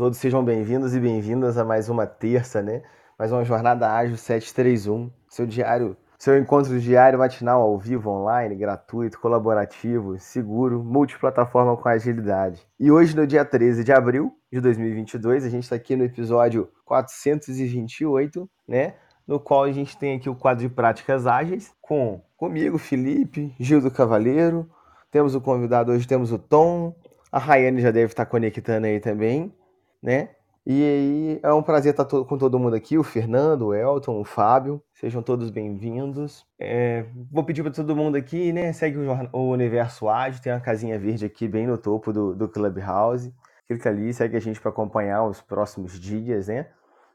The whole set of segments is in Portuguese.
Todos sejam bem-vindos e bem-vindas a mais uma terça, né? Mais uma jornada ágil 731, seu diário, seu encontro diário matinal ao vivo, online, gratuito, colaborativo, seguro, multiplataforma com agilidade. E hoje, no dia 13 de abril de 2022, a gente está aqui no episódio 428, né? No qual a gente tem aqui o quadro de práticas ágeis com comigo, Felipe, Gil do Cavaleiro. Temos o convidado hoje, temos o Tom, a Rayane já deve estar conectando aí também, né? E aí é um prazer estar com todo mundo aqui, o Fernando, o Elton, o Fábio. Sejam todos bem-vindos. É, vou pedir para todo mundo aqui, né? Segue o, o, Universo Ágil, tem uma casinha verde aqui bem no topo do, do Clubhouse. Clica ali, segue a gente para acompanhar os próximos dias, né?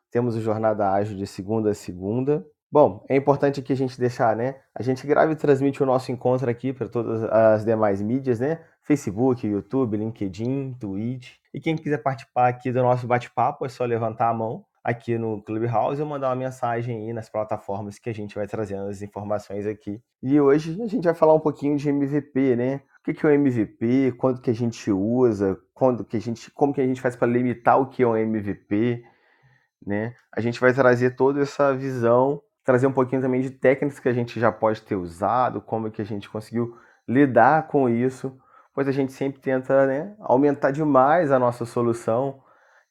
Temos o Jornada Ágil de segunda a segunda. Bom, é importante que a gente deixar, né? A gente grava e transmite o nosso encontro aqui para todas as demais mídias, né? Facebook, YouTube, LinkedIn, Twitch. E quem quiser participar aqui do nosso bate-papo é só levantar a mão aqui no Clubhouse ou mandar uma mensagem aí nas plataformas que a gente vai trazendo as informações aqui. E hoje a gente vai falar um pouquinho de MVP, né? O que é o MVP, quando que a gente usa, quando que a gente, como que a gente faz para limitar o que é um MVP, né? A gente vai trazer toda essa visão trazer um pouquinho também de técnicas que a gente já pode ter usado, como que a gente conseguiu lidar com isso, pois a gente sempre tenta né, aumentar demais a nossa solução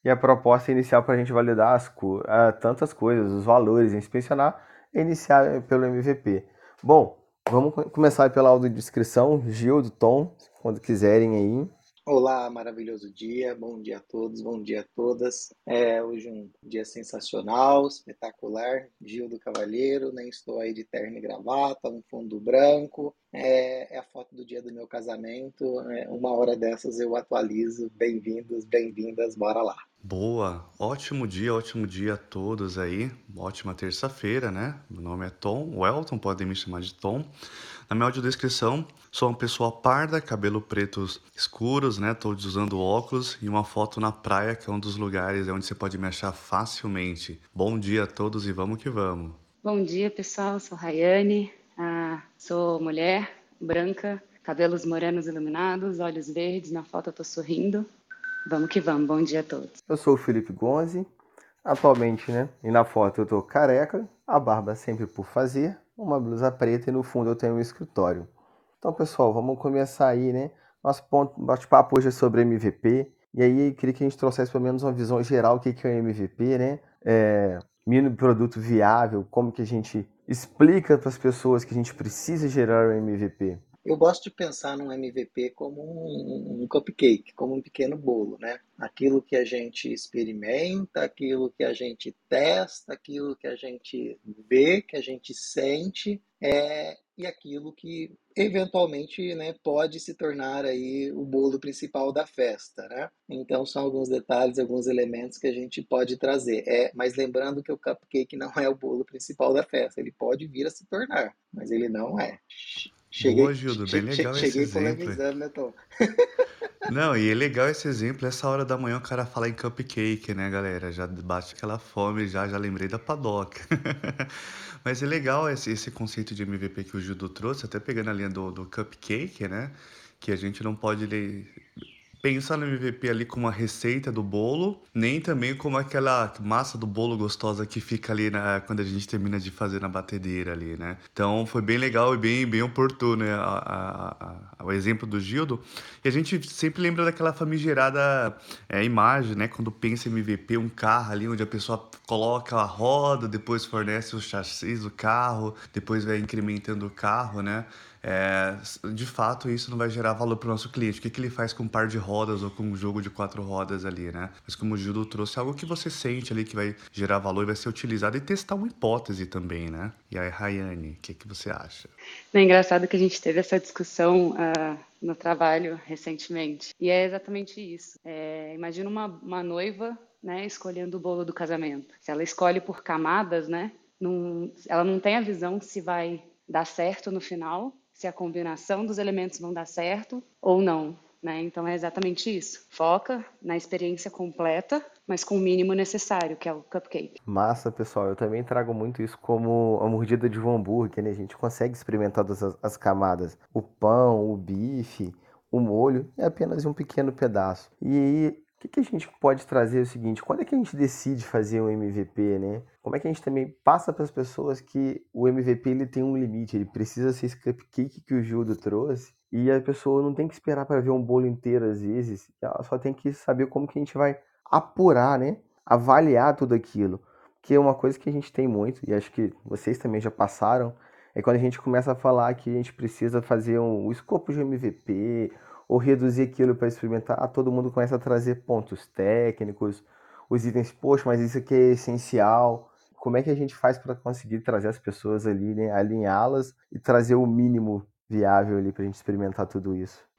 e a proposta inicial para a gente validar as, uh, tantas coisas, os valores, inspecionar, é iniciar pelo MVP. Bom, vamos começar pela audiodescrição, Gil, do Tom, quando quiserem aí. Olá, maravilhoso dia, bom dia a todos, bom dia a todas. É hoje um dia sensacional, espetacular. Gil do Cavalheiro, nem estou aí de terno e gravata, um fundo branco. É, é a foto do dia do meu casamento. É, uma hora dessas eu atualizo. Bem-vindos, bem-vindas, bora lá. Boa, ótimo dia, ótimo dia a todos aí. Ótima terça-feira, né? Meu nome é Tom, o Elton, podem me chamar de Tom. Na minha audiodescrição, sou uma pessoa parda, cabelo pretos escuros, né? Todos usando óculos e uma foto na praia, que é um dos lugares onde você pode me achar facilmente. Bom dia a todos e vamos que vamos. Bom dia, pessoal. Sou Rayane, ah, sou mulher, branca, cabelos morenos iluminados, olhos verdes. Na foto eu tô sorrindo. Vamos que vamos. Bom dia a todos. Eu sou o Felipe Gonzi. Atualmente, né? E na foto eu tô careca, a barba sempre por fazer, uma blusa preta e no fundo eu tenho um escritório. Então, pessoal, vamos começar aí, né? Nosso bate-papo hoje é sobre MVP. E aí, queria que a gente trouxesse pelo menos uma visão geral do que é o MVP, né? É, mínimo produto viável, como que a gente explica para as pessoas que a gente precisa gerar o MVP. Eu gosto de pensar num MVP como um, um, cupcake, como um pequeno bolo, né? Aquilo que a gente experimenta, aquilo que a gente testa, aquilo que a gente vê, que a gente sente, é, e aquilo que eventualmente né, pode se tornar aí o bolo principal da festa, né? Então são alguns detalhes, alguns elementos que a gente pode trazer. É, mas lembrando que o cupcake não é o bolo principal da festa, ele pode vir a se tornar, mas ele não é. Cheguei, Boa, Gildo, bem legal cheguei esse exemplo. né, Tom? Não, e é legal esse exemplo, essa hora da manhã o cara fala em cupcake, né, galera? Já bate aquela fome, já, já lembrei da padoca. Mas é legal esse, esse conceito de MVP que o Gildo trouxe, até pegando a linha do, do cupcake, né? Que a gente não pode pensar no MVP ali como a receita do bolo, nem também como aquela massa do bolo gostosa que fica ali na, quando a gente termina de fazer na batedeira ali, né? Então foi bem legal e bem, bem oportuno né? a, a, a, o exemplo do Gildo. E a gente sempre lembra daquela famigerada é, imagem, né? Quando pensa em MVP, um carro ali onde a pessoa coloca a roda, depois fornece o chassi do carro, depois vai incrementando o carro, né? É, de fato isso não vai gerar valor para o nosso cliente. O que, que ele faz com um par de rodas ou com um jogo de quatro rodas ali, né? Mas como o Gildo trouxe, algo que você sente ali que vai gerar valor e vai ser utilizado e testar uma hipótese também, né? E aí, Rayane, o que, que você acha? É engraçado que a gente teve essa discussão uh, no trabalho recentemente. E é exatamente isso. É, imagina uma, uma noiva né, escolhendo o bolo do casamento. Se ela escolhe por camadas, né? Não, ela não tem a visão se vai dar certo no final se a combinação dos elementos vão dar certo ou não. Né? Então é exatamente isso. Foca na experiência completa, mas com o mínimo necessário, que é o cupcake. Massa, pessoal. Eu também trago muito isso como a mordida de um hambúrguer, né? A gente consegue experimentar todas as, as camadas. O pão, o bife, o molho é apenas um pequeno pedaço. E que, que a gente pode trazer o seguinte, quando é que a gente decide fazer um MVP, né? Como é que a gente também passa para as pessoas que o MVP ele tem um limite, ele precisa ser esse cupcake que o Gildo trouxe, e a pessoa não tem que esperar para ver um bolo inteiro às vezes, ela só tem que saber como que a gente vai apurar, né? Avaliar tudo aquilo. Que é uma coisa que a gente tem muito, e acho que vocês também já passaram, é quando a gente começa a falar que a gente precisa fazer um, um escopo de MVP, ou reduzir aquilo para experimentar, todo mundo começa a trazer pontos técnicos, os itens, poxa, mas isso aqui é essencial. Como é que a gente faz para conseguir trazer as pessoas ali, né, alinhá-las e trazer o mínimo viável ali para a gente experimentar tudo isso?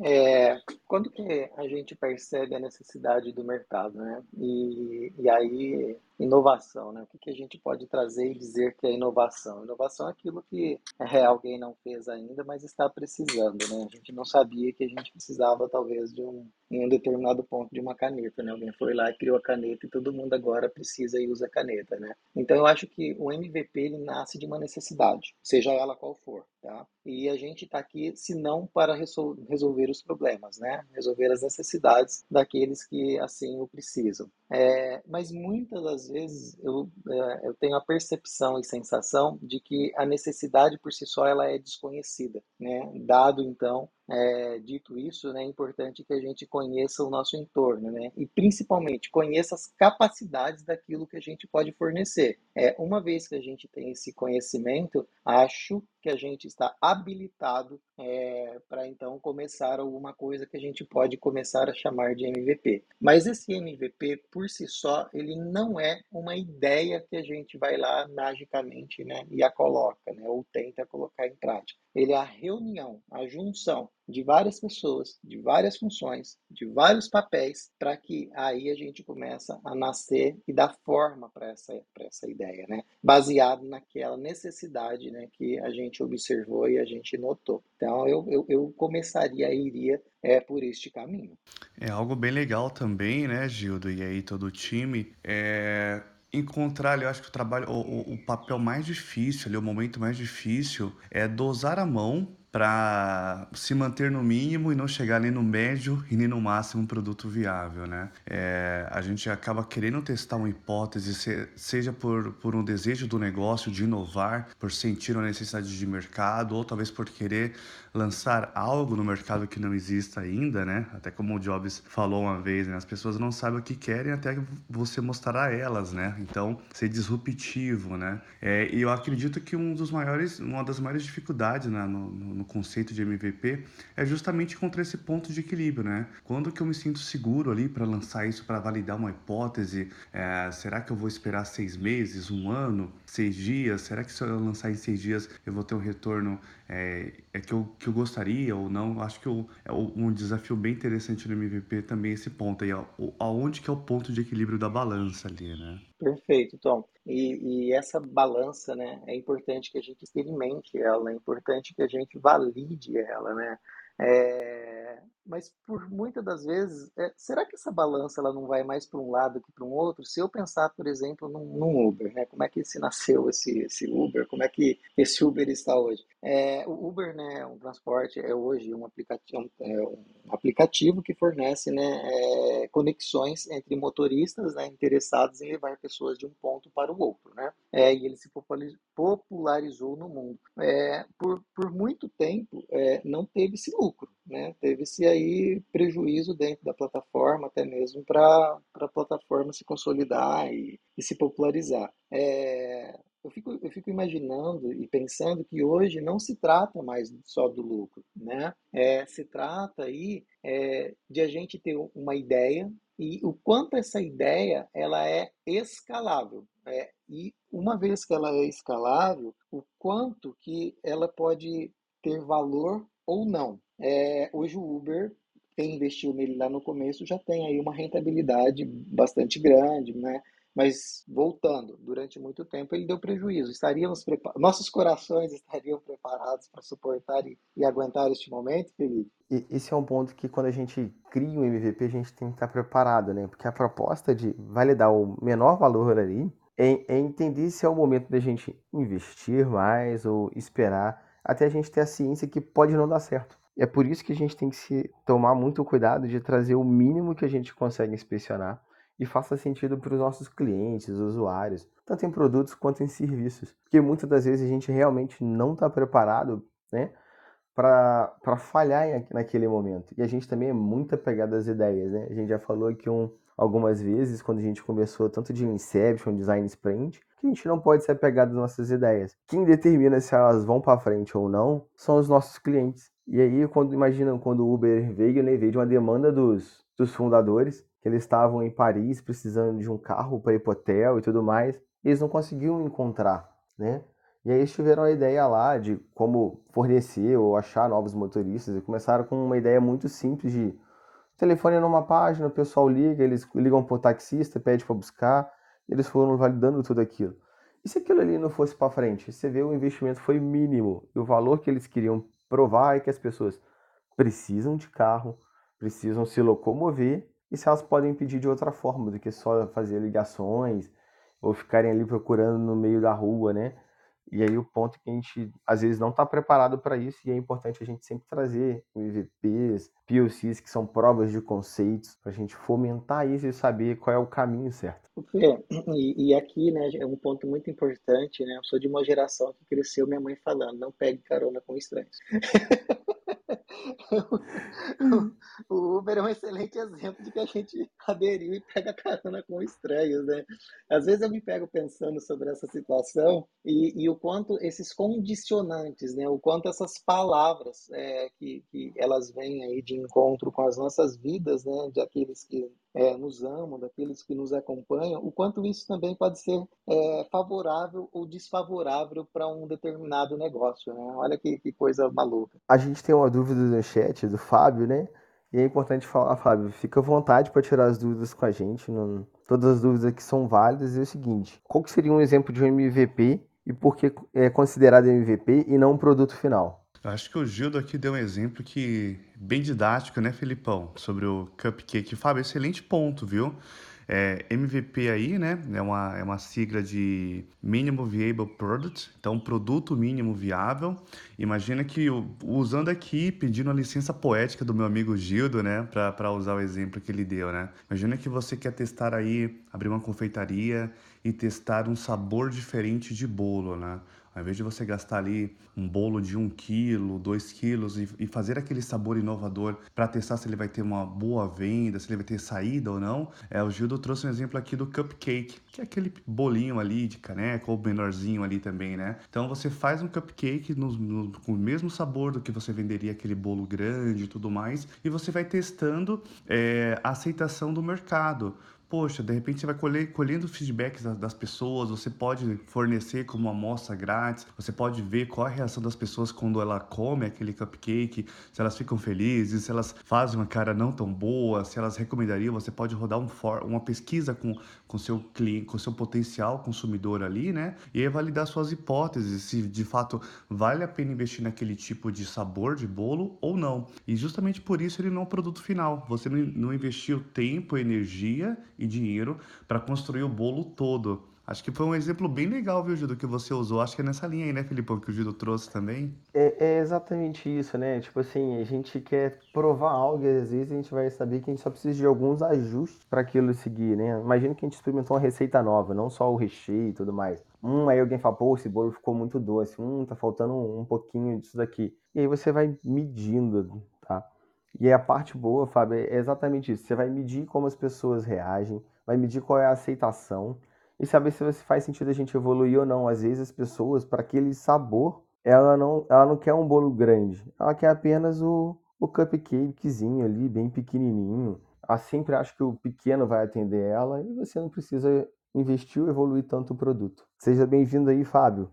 É, quando que a gente percebe a necessidade do mercado, né? E, e aí inovação, né? O que, que a gente pode trazer e dizer que é inovação? Inovação é aquilo que é, alguém não fez ainda, mas está precisando, né? A gente não sabia que a gente precisava, talvez, de um, em um determinado ponto de uma caneta, né? Alguém foi lá e criou a caneta e todo mundo agora precisa e usa a caneta, né? Então, eu acho que o MVP, ele nasce de uma necessidade, seja ela qual for, tá? E a gente está aqui, se não para resolver os problemas, né? Resolver as necessidades daqueles que, assim, o precisam. É, mas muitas das vezes eu, é, eu tenho a percepção e sensação de que a necessidade por si só ela é desconhecida, né? Dado então é, dito isso, né, é importante que a gente conheça o nosso entorno, né, e principalmente conheça as capacidades daquilo que a gente pode fornecer. É, uma vez que a gente tem esse conhecimento, acho que a gente está habilitado é, para então começar alguma coisa que a gente pode começar a chamar de MVP. Mas esse MVP por si só, ele não é uma ideia que a gente vai lá magicamente né, e a coloca, né, ou tenta colocar em prática. Ele é a reunião, a junção de várias pessoas, de várias funções, de vários papéis, para que aí a gente começa a nascer e dar forma para essa, essa ideia, né? Baseado naquela necessidade né, que a gente observou e a gente notou. Então eu, eu, eu começaria, iria é, por este caminho. É algo bem legal também, né, Gildo, e aí todo o time, é encontrar eu acho que o trabalho, o, o papel mais difícil ali, o momento mais difícil é dosar a mão para se manter no mínimo e não chegar nem no médio e nem no máximo um produto viável, né? É, a gente acaba querendo testar uma hipótese, seja por, por um desejo do negócio de inovar, por sentir uma necessidade de mercado, ou talvez por querer lançar algo no mercado que não exista ainda, né? Até como o Jobs falou uma vez, né? As pessoas não sabem o que querem até você mostrar a elas, né? Então, ser disruptivo, né? É, e eu acredito que um dos maiores, uma das maiores dificuldades né, no, no, conceito de MVP é justamente encontrar esse ponto de equilíbrio, né? Quando que eu me sinto seguro ali para lançar isso, para validar uma hipótese? É, será que eu vou esperar seis meses, um ano, seis dias? Será que se eu lançar em seis dias eu vou ter um retorno é, é que, eu, que eu gostaria ou não? Acho que eu, é um desafio bem interessante no MVP também esse ponto aí, aonde que é o ponto de equilíbrio da balança ali, né? Perfeito, Tom. E, e, essa balança, né, é importante que a gente experimente ela, é importante que a gente valide ela, né? É, mas por muitas das vezes, é, será que essa balança ela não vai mais para um lado que para um outro? Se eu pensar, por exemplo, num, num, Uber, né? Como é que se nasceu esse, esse Uber? Como é que esse Uber está hoje? É, o Uber, né, é um transporte é hoje um aplicativo, é um aplicativo que fornece, né, é, conexões entre motoristas, né, interessados em levar pessoas de um ponto para o outro, né? É, e ele se popularizou no mundo. É, por, por muito tempo, não teve-se lucro, né? Teve-se aí prejuízo dentro da plataforma, até mesmo para a plataforma se consolidar e, e se popularizar. É, eu fico, eu fico imaginando e pensando que hoje não se trata mais só do lucro, né? É, se trata aí é, de a gente ter uma ideia e o quanto essa ideia ela é escalável. É, e uma vez que ela é escalável, o quanto que ela pode ter valor ou não. É, hoje o Uber, quem investiu nele lá no começo, já tem aí uma rentabilidade bastante grande, né? Mas voltando, durante muito tempo ele deu prejuízo. Estaríamos nossos corações estariam preparados para suportar e, e, aguentar este momento, Felipe? E esse é um ponto que quando a gente cria um MVP a gente tem que estar preparado, né? Porque a proposta de validar o menor valor ali é, é entender se é o momento da gente investir mais ou esperar até a gente ter a ciência que pode não dar certo. E é por isso que a gente tem que se tomar muito cuidado de trazer o mínimo que a gente consegue inspecionar e faça sentido para os nossos clientes, usuários, tanto em produtos quanto em serviços. Porque muitas das vezes a gente realmente não está preparado né, para falhar naquele momento. E a gente também é muito apegado às ideias. Né? A gente já falou aqui um, algumas vezes, quando a gente conversou tanto de Inception, Design Sprint, que a gente não pode se apegar às nossas ideias. Quem determina se elas vão para frente ou não são os nossos clientes. E aí, quando imaginam quando o Uber veio, né, veio de uma demanda dos, dos fundadores, que eles estavam em Paris precisando de um carro para ir para hotel e tudo mais, eles não conseguiam encontrar, né? E aí eles tiveram a ideia lá de como fornecer ou achar novos motoristas e começaram com uma ideia muito simples de telefone numa página, o pessoal liga, eles ligam para o taxista, pede para buscar, eles foram validando tudo aquilo. E se aquilo ali não fosse para frente? Você vê o investimento foi mínimo e o valor que eles queriam provar é que as pessoas precisam de carro, precisam se locomover e se elas podem pedir de outra forma do que só fazer ligações ou ficarem ali procurando no meio da rua, né? E aí o ponto é que a gente às vezes não está preparado para isso e é importante a gente sempre trazer MVPs, POCs, que são provas de conceitos, para a gente fomentar isso e saber qual é o caminho certo. É, e, e, aqui, né, é um ponto muito importante, né? Eu sou de uma geração que cresceu minha mãe falando, não pegue carona com estranhos. o Uber é um excelente exemplo de que a gente aderiu e pega carona com estranhos, né? Às vezes eu me pego pensando sobre essa situação e, e o quanto esses condicionantes, né? O quanto essas palavras é, que, que elas vêm aí de encontro com as nossas vidas, né? De aqueles que é, nos amam, daqueles que nos acompanham, o quanto isso também pode ser é, favorável ou desfavorável para um determinado negócio. Né? Olha que, que, coisa maluca. A gente tem uma dúvida no chat do Fábio, né? E é importante falar, Fábio, fica à vontade para tirar as dúvidas com a gente. Não... Todas as dúvidas aqui são válidas. E é o seguinte: qual que seria um exemplo de um MVP e por que é considerado MVP e não um produto final? Acho que o Gildo aqui deu um exemplo que bem didático, né, Felipão, sobre o cupcake. Fábio, excelente ponto, viu? É, MVP aí, né, é uma, é uma sigla de Minimum Viable Product, então produto mínimo viável. Imagina que usando aqui, pedindo a licença poética do meu amigo Gildo, né, para usar o exemplo que ele deu, né. Imagina que você quer testar aí, abrir uma confeitaria e testar um sabor diferente de bolo, né. Ao invés de você gastar ali um bolo de 1 quilo, 2 quilos e, e fazer aquele sabor inovador para testar se ele vai ter uma boa venda, se ele vai ter saída ou não, é, o Gildo trouxe um exemplo aqui do cupcake, que é aquele bolinho ali de caneca ou menorzinho ali também, né? Então você faz um cupcake no, no, com o mesmo sabor do que você venderia aquele bolo grande e tudo mais, e você vai testando é, a aceitação do mercado poxa, de repente você vai colher, colhendo feedbacks das, das, pessoas, você pode fornecer como uma amostra grátis, você pode ver qual a reação das pessoas quando ela come aquele cupcake, se elas ficam felizes, se elas fazem uma cara não tão boa, se elas recomendariam, você pode rodar um for, uma pesquisa com com seu cliente, com seu potencial consumidor ali, né? E aí validar suas hipóteses, se de fato vale a pena investir naquele tipo de sabor de bolo ou não. E justamente por isso ele não é um produto final. Você não investiu tempo, energia e dinheiro para construir o bolo todo. Acho que foi um exemplo bem legal, viu, Gildo, que você usou. Acho que é nessa linha aí, né, Filipão, que o Gildo trouxe também. É, é, exatamente isso, né? Tipo assim, a gente quer provar algo e às vezes a gente vai saber que a gente só precisa de alguns ajustes para aquilo seguir, né? Imagina que a gente experimentou uma receita nova, não só o recheio e tudo mais. Hum, aí alguém fala, pô, esse bolo ficou muito doce. Hum, tá faltando um pouquinho disso daqui. E aí você vai medindo, tá? E a parte boa, Fábio, é exatamente isso. Você vai medir como as pessoas reagem, vai medir qual é a aceitação e saber se faz sentido a gente evoluir ou não. Às vezes as pessoas, para aquele sabor, ela não, ela não quer um bolo grande, ela quer apenas o, o cupcakezinho ali, bem pequenininho. Ela sempre acha que o pequeno vai atender ela e você não precisa investir ou evoluir tanto o produto. Seja bem-vindo aí, Fábio.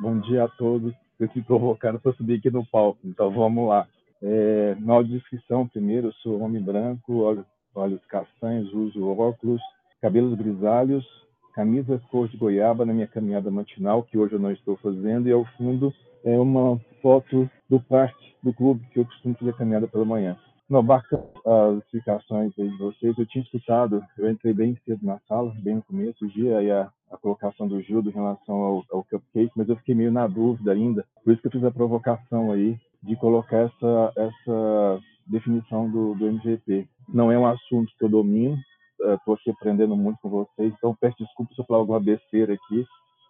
Bom dia a todos. Eu se provocaram para subir aqui no palco, então vamos lá. É, na audiodescrição, primeiro, eu sou homem branco, olhos castanhos, uso óculos, cabelos grisalhos, camisa cor de goiaba na minha caminhada matinal, que hoje eu não estou fazendo, e ao fundo é uma foto do parque do clube que eu costumo fazer caminhada pela manhã. No barco, as explicações aí de vocês, eu tinha escutado, eu entrei bem cedo na sala, bem no começo do dia, aí a, a colocação do Gildo em relação ao, ao cupcake, mas eu fiquei meio na dúvida ainda, por isso que eu fiz a provocação aí, de colocar essa, essa definição do, do MVP. Não é um assunto que eu domino, estou aqui aprendendo muito com vocês, então peço desculpa se eu falar alguma besteira aqui,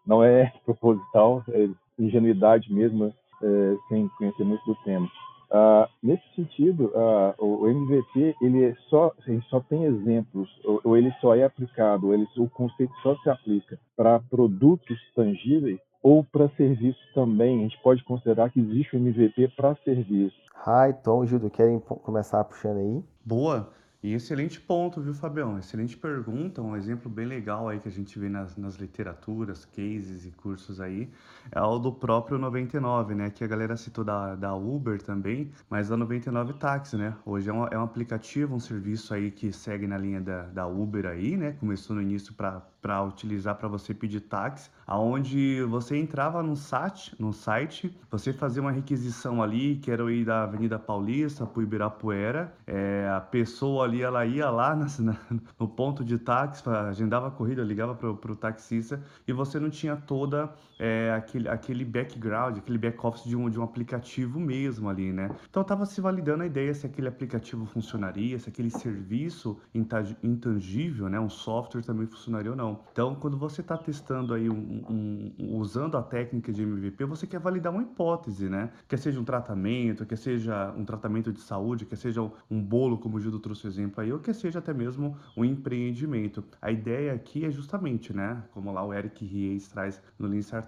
não é proposital, é ingenuidade mesmo, é, sem conhecer muito do tema. Uh, nesse sentido, uh, o, MVP ele é só, ele só tem exemplos, ou, ou, ele só é aplicado, ou ele, o conceito só se aplica para produtos tangíveis ou para serviços também. A gente pode considerar que existe o MVP para serviço. Hi, Tom, Gildo, querem começar puxando aí? Boa. E excelente ponto, viu, Fabião? Excelente pergunta, um exemplo bem legal aí que a gente vê nas, nas literaturas, cases e cursos aí, é o do próprio 99, né? Que a galera citou da, da Uber também, mas da 99 Táxi, né? Hoje é um, é um aplicativo, um serviço aí que segue na linha da, da Uber aí, né? Começou no início para utilizar para você pedir táxi, aonde você entrava no site, no site, você fazia uma requisição ali, que era ir da Avenida Paulista para Ibirapuera, é, a pessoa ali, ela ia lá na, no ponto de táxi, agendava a corrida, ligava para o taxista e você não tinha toda é, aquele, aquele background, aquele back-office de um, de um aplicativo mesmo ali, né? Então estava se validando a ideia se aquele aplicativo funcionaria, se aquele serviço intangível, né, um software também funcionaria ou não. Então, quando você está testando aí, um, um, usando a técnica de MVP, você quer validar uma hipótese, né? Quer seja um tratamento, quer seja um tratamento de saúde, quer seja um bolo, como o Gildo trouxe o exemplo aí, ou quer seja até mesmo um empreendimento. A ideia aqui é justamente, né? Como lá o Eric Ries traz no Lean Startup,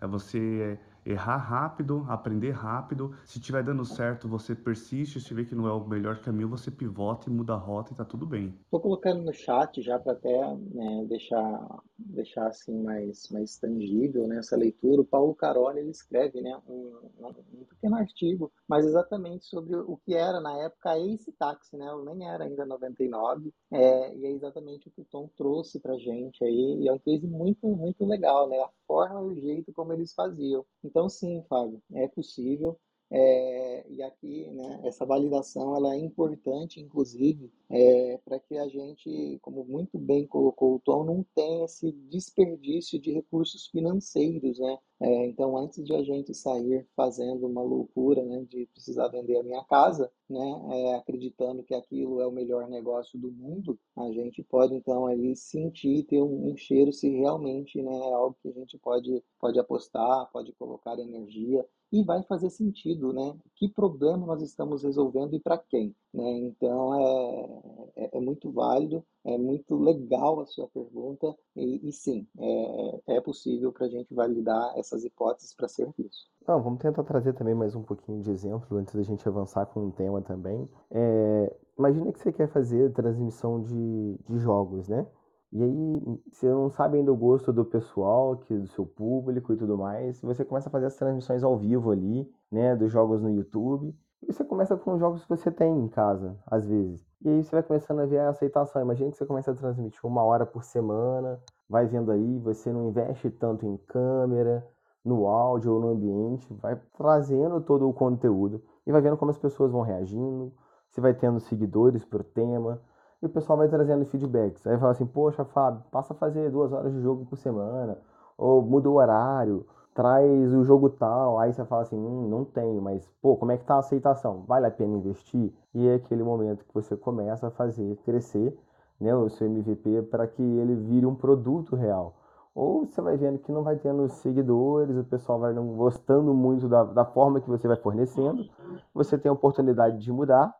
é você errar rápido, aprender rápido. Se estiver dando certo, você persiste. Se vê que não é o melhor caminho, você pivota e muda a rota e tá tudo bem. Estou colocando no chat já para até né, deixar, deixar assim mais, mais tangível né, essa leitura. O Paulo Caroli ele escreve né, um, um pequeno artigo, mas exatamente sobre o que era na época esse táxi, né? Nem era ainda 99, é, e é exatamente o que o Tom trouxe para gente aí, e é um case muito, muito legal, né? A forma e o jeito como eles faziam. Então, sim, Fábio, é possível. É, e aqui, né, essa validação ela é importante, inclusive, é, para que a gente, como muito bem colocou o Tom, não tenha esse desperdício de recursos financeiros, né? É, então, antes de a gente sair fazendo uma loucura, né, de precisar vender a minha casa, né, é, acreditando que aquilo é o melhor negócio do mundo, a gente pode então ali sentir, ter um, um cheiro se realmente, né, é algo que a gente pode pode apostar, pode colocar energia e vai fazer sentido, né? Que problema nós estamos resolvendo e para quem, né? Então é, é, é, muito válido, é muito legal a sua pergunta e, e sim, é, é possível para a gente validar essas hipóteses para serviço. Não, vamos tentar trazer também mais um pouquinho de exemplo antes da gente avançar com um tema também. É, imagina que você quer fazer transmissão de, de jogos, né? E aí, você não sabe ainda o gosto do pessoal, que do seu público e tudo mais. Você começa a fazer as transmissões ao vivo ali, né, dos jogos no YouTube. E você começa com os jogos que você tem em casa, às vezes. E aí você vai começando a ver a aceitação. Imagina que você começa a transmitir uma hora por semana, vai vendo aí, você não investe tanto em câmera, no áudio ou no ambiente, vai trazendo todo o conteúdo e vai vendo como as pessoas vão reagindo, você vai tendo seguidores por tema, e o pessoal vai trazendo feedbacks. Aí fala assim, poxa, Fábio, passa a fazer duas horas de jogo por semana, ou muda o horário, traz o jogo tal. Aí você fala assim, hum, não tenho, mas pô, como é que tá a aceitação? Vale a pena investir? E é aquele momento que você começa a fazer crescer né, o seu MVP para que ele vire um produto real. Ou você vai vendo que não vai tendo seguidores, o pessoal vai não gostando muito da, da forma que você vai fornecendo, você tem a oportunidade de mudar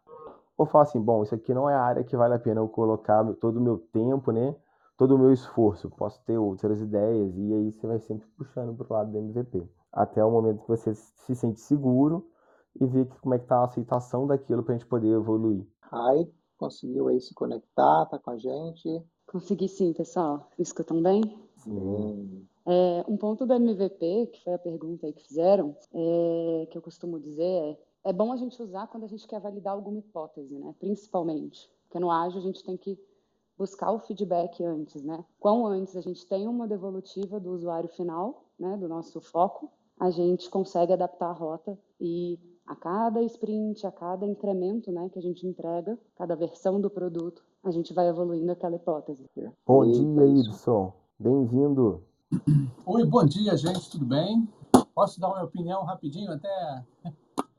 ou falar assim, bom, isso aqui não é a área que vale a pena eu colocar todo o meu tempo, né? Todo o meu esforço. Posso ter outras ideias e aí você vai sempre puxando para o lado do MVP. Até o momento que você se sente seguro e ver como é que tá a aceitação daquilo para a gente poder evoluir. Ai, conseguiu aí se conectar, tá com a gente? Consegui sim, pessoal. Me escutam bem? Sim. É, um ponto do MVP, que foi a pergunta aí que fizeram, é, que eu costumo dizer é é bom a gente usar quando a gente quer validar alguma hipótese, né? Principalmente. Porque no ágil a gente tem que buscar o feedback antes, né? Quão antes a gente tem uma devolutiva do usuário final, né, do nosso foco, a gente consegue adaptar a rota e a cada sprint, a cada incremento, né, que a gente entrega, cada versão do produto, a gente vai evoluindo aquela hipótese. Bom dia, Ibson. Bem-vindo. Oi, bom dia, gente. Tudo bem? Posso dar uma opinião rapidinho até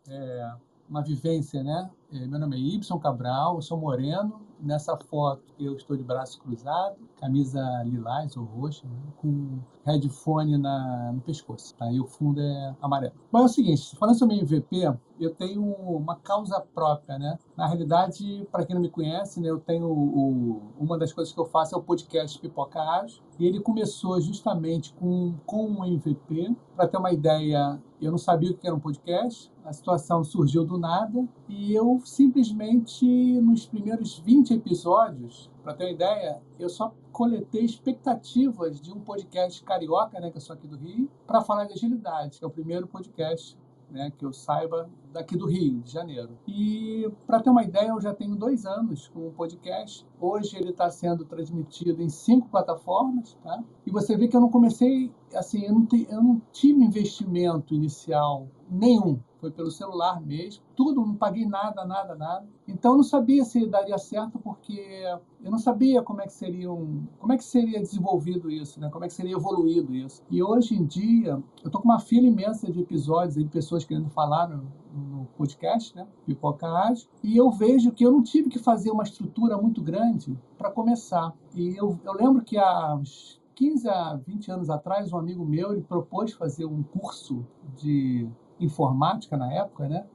é, uma vivência, né? É, meu nome é Ibson Cabral, eu sou moreno. Nessa foto eu estou de braço cruzado, camisa lilás ou roxa, né? com headphone na, no pescoço. Tá? o fundo é amarelo. Bom, é o seguinte, falando sobre MVP, eu tenho uma causa própria, né? Na realidade, para quem não me conhece, né, eu tenho o, uma das coisas que eu faço é o podcast Pipoca Ágil. E ele começou justamente com, com um MVP. Para ter uma ideia, eu não sabia o que era um podcast, a situação surgiu do nada e eu simplesmente, nos primeiros 20 episódios, para ter uma ideia, eu só coletei expectativas de um podcast carioca, né, que eu sou aqui do Rio, para falar de agilidade, que é o primeiro podcast né, que eu saiba daqui do Rio de Janeiro. E para ter uma ideia, eu já tenho dois anos com o podcast. Hoje ele está sendo transmitido em cinco plataformas, tá? E você vê que eu não comecei, assim, eu não, te, eu não tive investimento inicial nenhum foi pelo celular mesmo, tudo, não paguei nada, nada, nada. Então eu não sabia se daria certo porque eu não sabia como é que seria um, como é que seria desenvolvido isso, né? Como é que seria evoluído isso. E hoje em dia, eu tô com uma fila imensa de episódios de pessoas querendo falar no, no podcast, né? Pipoca Ágil, e eu vejo que eu não tive que fazer uma estrutura muito grande para começar. E eu, eu lembro que há uns 15 a 20 anos atrás, um amigo meu ele propôs fazer um curso de informática na época, né?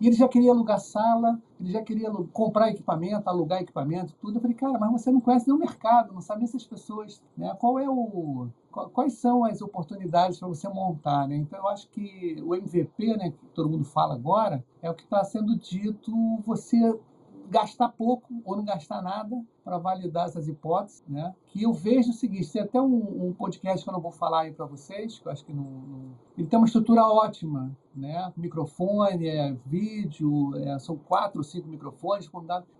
E ele já queria alugar sala, ele já queria comprar equipamento, alugar equipamento, tudo. Eu falei, cara, mas você não conhece nem o mercado, não sabe essas pessoas, né? Qual é o, quais são as oportunidades para você montar, né? Então eu acho que o MVP, né, que todo mundo fala agora, é o que está sendo dito. Você gastar pouco ou não gastar nada para validar essas hipóteses, né? Que eu vejo o seguinte, tem até um, um podcast que eu não vou falar aí para vocês, que eu acho que não, não, ele tem uma estrutura ótima, né? Microfone, é vídeo, é, são quatro ou cinco microfones,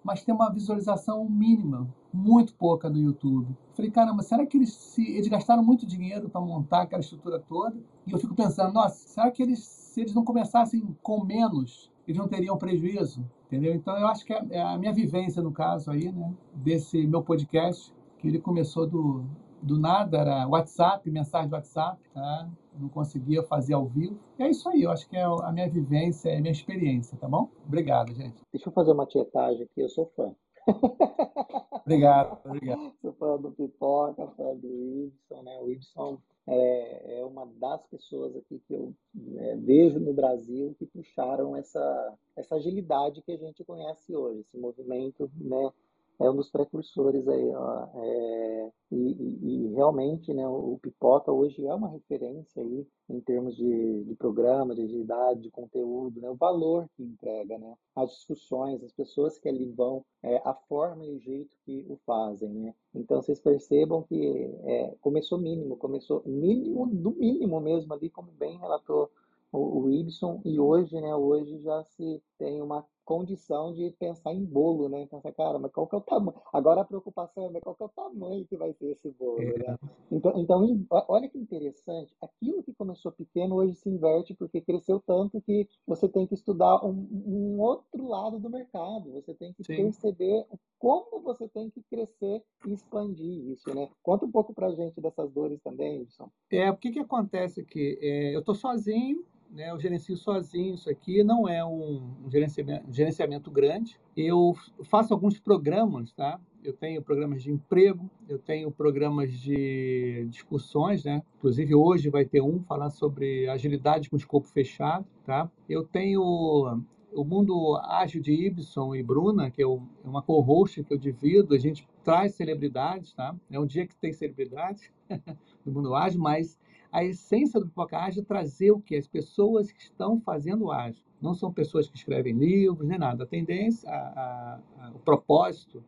mas tem uma visualização mínima, muito pouca no YouTube. falei, caramba, será que eles, se, eles gastaram muito dinheiro para montar aquela estrutura toda? E eu fico pensando, nossa, será que eles, se eles não começassem com menos, eles não teriam prejuízo? Entendeu? Então, eu acho que é, é a minha vivência, no caso aí, né, desse meu podcast, que ele começou do, do nada, era WhatsApp, mensagem de WhatsApp, tá? Não conseguia fazer ao vivo. E é isso aí, eu acho que é a minha vivência, é a minha experiência, tá bom? Obrigado, gente. Deixa eu fazer uma tietagem aqui, eu sou fã. obrigado, obrigado. Sou fã do Pipoca, fã do Ibson, né? O Ibson é, é uma das pessoas aqui que eu é, vejo no Brasil que puxaram essa, essa agilidade que a gente conhece hoje, esse movimento né, é um dos precursores aí, ó, é, e, e, e, realmente, né, o Pipoca hoje é uma referência aí em termos de, de programa, de agilidade, de conteúdo, né, o valor que entrega, né, as discussões, as pessoas que ali vão, é, a forma e o jeito que o fazem, né. Então vocês percebam que é, começou mínimo, começou mínimo do mínimo mesmo ali, como bem relatou o, o Ibson, e hoje, né, hoje já se tem uma condição de pensar em bolo, né? Pensar, cara, mas qual que é o tamanho? Agora a preocupação é qual que é o tamanho que vai ser esse bolo, né? É. Então, então, olha que interessante, aquilo que começou pequeno hoje se inverte porque cresceu tanto que você tem que estudar um, um outro lado do mercado, você tem que Sim. perceber como você tem que crescer e expandir isso, né? Conta um pouco pra gente dessas dores também, Wilson. É, o que que acontece aqui? É, eu tô sozinho, né, eu gerencio sozinho isso aqui, não é um, gerenciamento, gerenciamento grande. Eu faço alguns programas, tá? Eu tenho programas de emprego, eu tenho programas de discussões, né? Inclusive hoje vai ter um falar sobre agilidade com escopo fechado, tá? Eu tenho o mundo ágil de Ibson e Bruna, que é, é uma co-host que eu divido, a gente traz celebridades, tá? É um dia que tem celebridades no mundo ágil, mas a essência do Ágil é trazer o que? As pessoas que estão fazendo ágil. Não são pessoas que escrevem livros, nem nada. A tendência, a, a, a, o propósito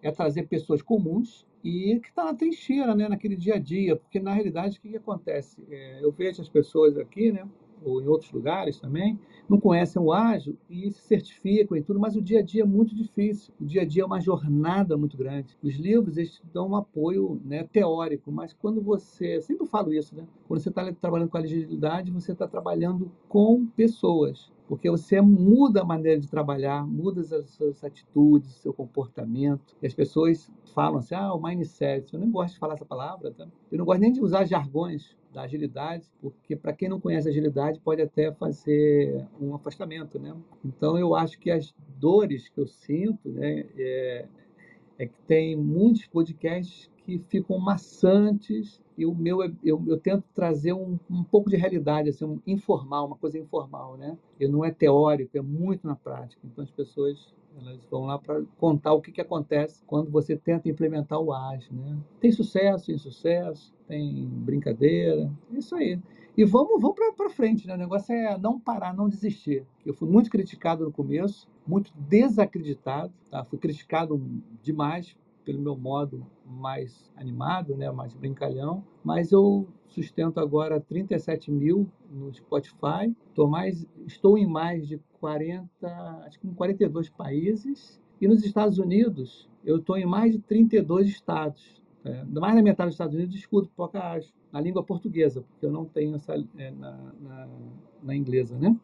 é trazer pessoas comuns e que estão tá na trincheira, né, naquele dia a dia, porque na realidade o que, que acontece? É, eu vejo as pessoas aqui, né, ou em outros lugares também, não conhecem o ágil e se certificam e tudo, mas o dia a dia é muito difícil. O dia a dia é uma jornada muito grande. Os livros eles dão um apoio né, teórico, mas quando você, sempre falo isso, né? Quando você está trabalhando com a agilidade, você está trabalhando com pessoas. porque você muda a maneira de trabalhar, muda as suas atitudes, seu comportamento. E as pessoas falam assim: ah, o mindset. Eu nem gosto de falar essa palavra, tá? eu não gosto nem de usar jargões da agilidade, porque para quem não conhece agilidade pode até fazer um afastamento, né? Então eu acho que as dores que eu sinto, né, é, é que tem muitos podcasts que ficam maçantes e o meu eu, eu tento trazer um, um pouco de realidade assim um informal uma coisa informal né? E não é teórico é muito na prática. Então as pessoas elas vão lá para contar o que, que acontece quando você tenta implementar o ágil né? Tem sucesso insucesso tem brincadeira é isso aí. E vamos vamos para frente né? O negócio é não parar não desistir. Eu fui muito criticado no começo muito desacreditado tá? Fui criticado demais pelo meu modo mais animado, né, mais brincalhão, mas eu sustento agora 37 mil no Spotify, estou, mais, estou em mais de 40, acho que em 42 países, e nos Estados Unidos eu estou em mais de 32 estados. É, mais da metade dos Estados Unidos escuto podcast na língua portuguesa, porque eu não tenho essa é, na, na, na inglesa, né?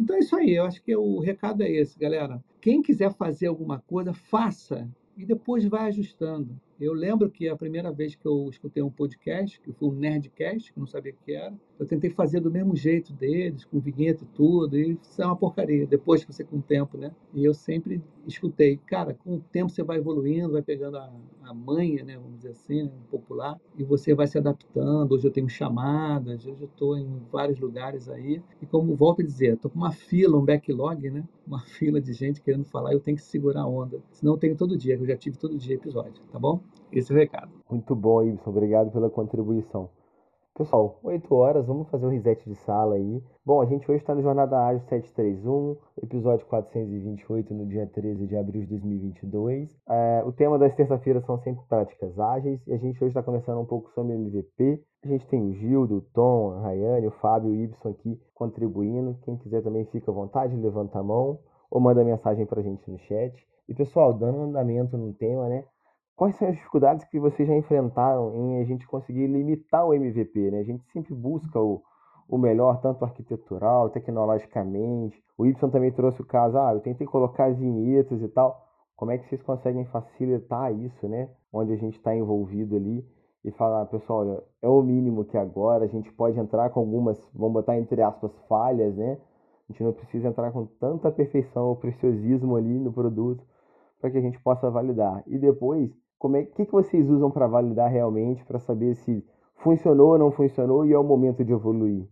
Então é isso aí, eu acho que o recado é esse, galera. Quem quiser fazer alguma coisa, faça e depois vai ajustando. Eu lembro que a primeira vez que eu escutei um podcast, que foi um Nerdcast, que eu não sabia o que era, eu tentei fazer do mesmo jeito deles, com vinheta e tudo, e isso é uma porcaria, depois que você com o tempo, né? E eu sempre escutei, cara, com o tempo você vai evoluindo, vai pegando a, a manha, né, vamos dizer assim, né, popular, e você vai se adaptando. Hoje eu tenho chamadas, hoje eu estou em vários lugares aí, e como volto a dizer, estou com uma fila, um backlog, né? Uma fila de gente querendo falar, eu tenho que segurar a onda, senão eu tenho todo dia, que eu já tive todo dia episódio, tá bom? Esse é o recado. Muito bom, Ibson. Obrigado pela contribuição. Pessoal, 8 horas, vamos fazer um reset de sala aí. Bom, a gente hoje está no Jornada Ágil 731, episódio 428, no dia 13 de abril de 2022. É, o tema das terça-feiras são sempre práticas ágeis e a gente hoje está começando um pouco sobre MVP. A gente tem o Gildo, o Tom, a Rayane, o Fábio o Ibson aqui contribuindo. Quem quiser também fica à vontade, levanta a mão ou manda mensagem para a gente no chat. E pessoal, dando andamento no tema, né? Quais são as dificuldades que vocês já enfrentaram em a gente conseguir limitar o MVP? Né? A gente sempre busca o, o melhor, tanto arquitetural, tecnologicamente. O Y também trouxe o caso, ah, eu tentei colocar as vinhetas e tal. Como é que vocês conseguem facilitar isso, né? Onde a gente está envolvido ali e falar, pessoal, olha, é o mínimo que agora a gente pode entrar com algumas, vamos botar entre aspas, falhas, né? A gente não precisa entrar com tanta perfeição ou preciosismo ali no produto para que a gente possa validar. E depois como é que, que vocês usam para validar realmente, para saber se funcionou ou não funcionou e é o momento de evoluir?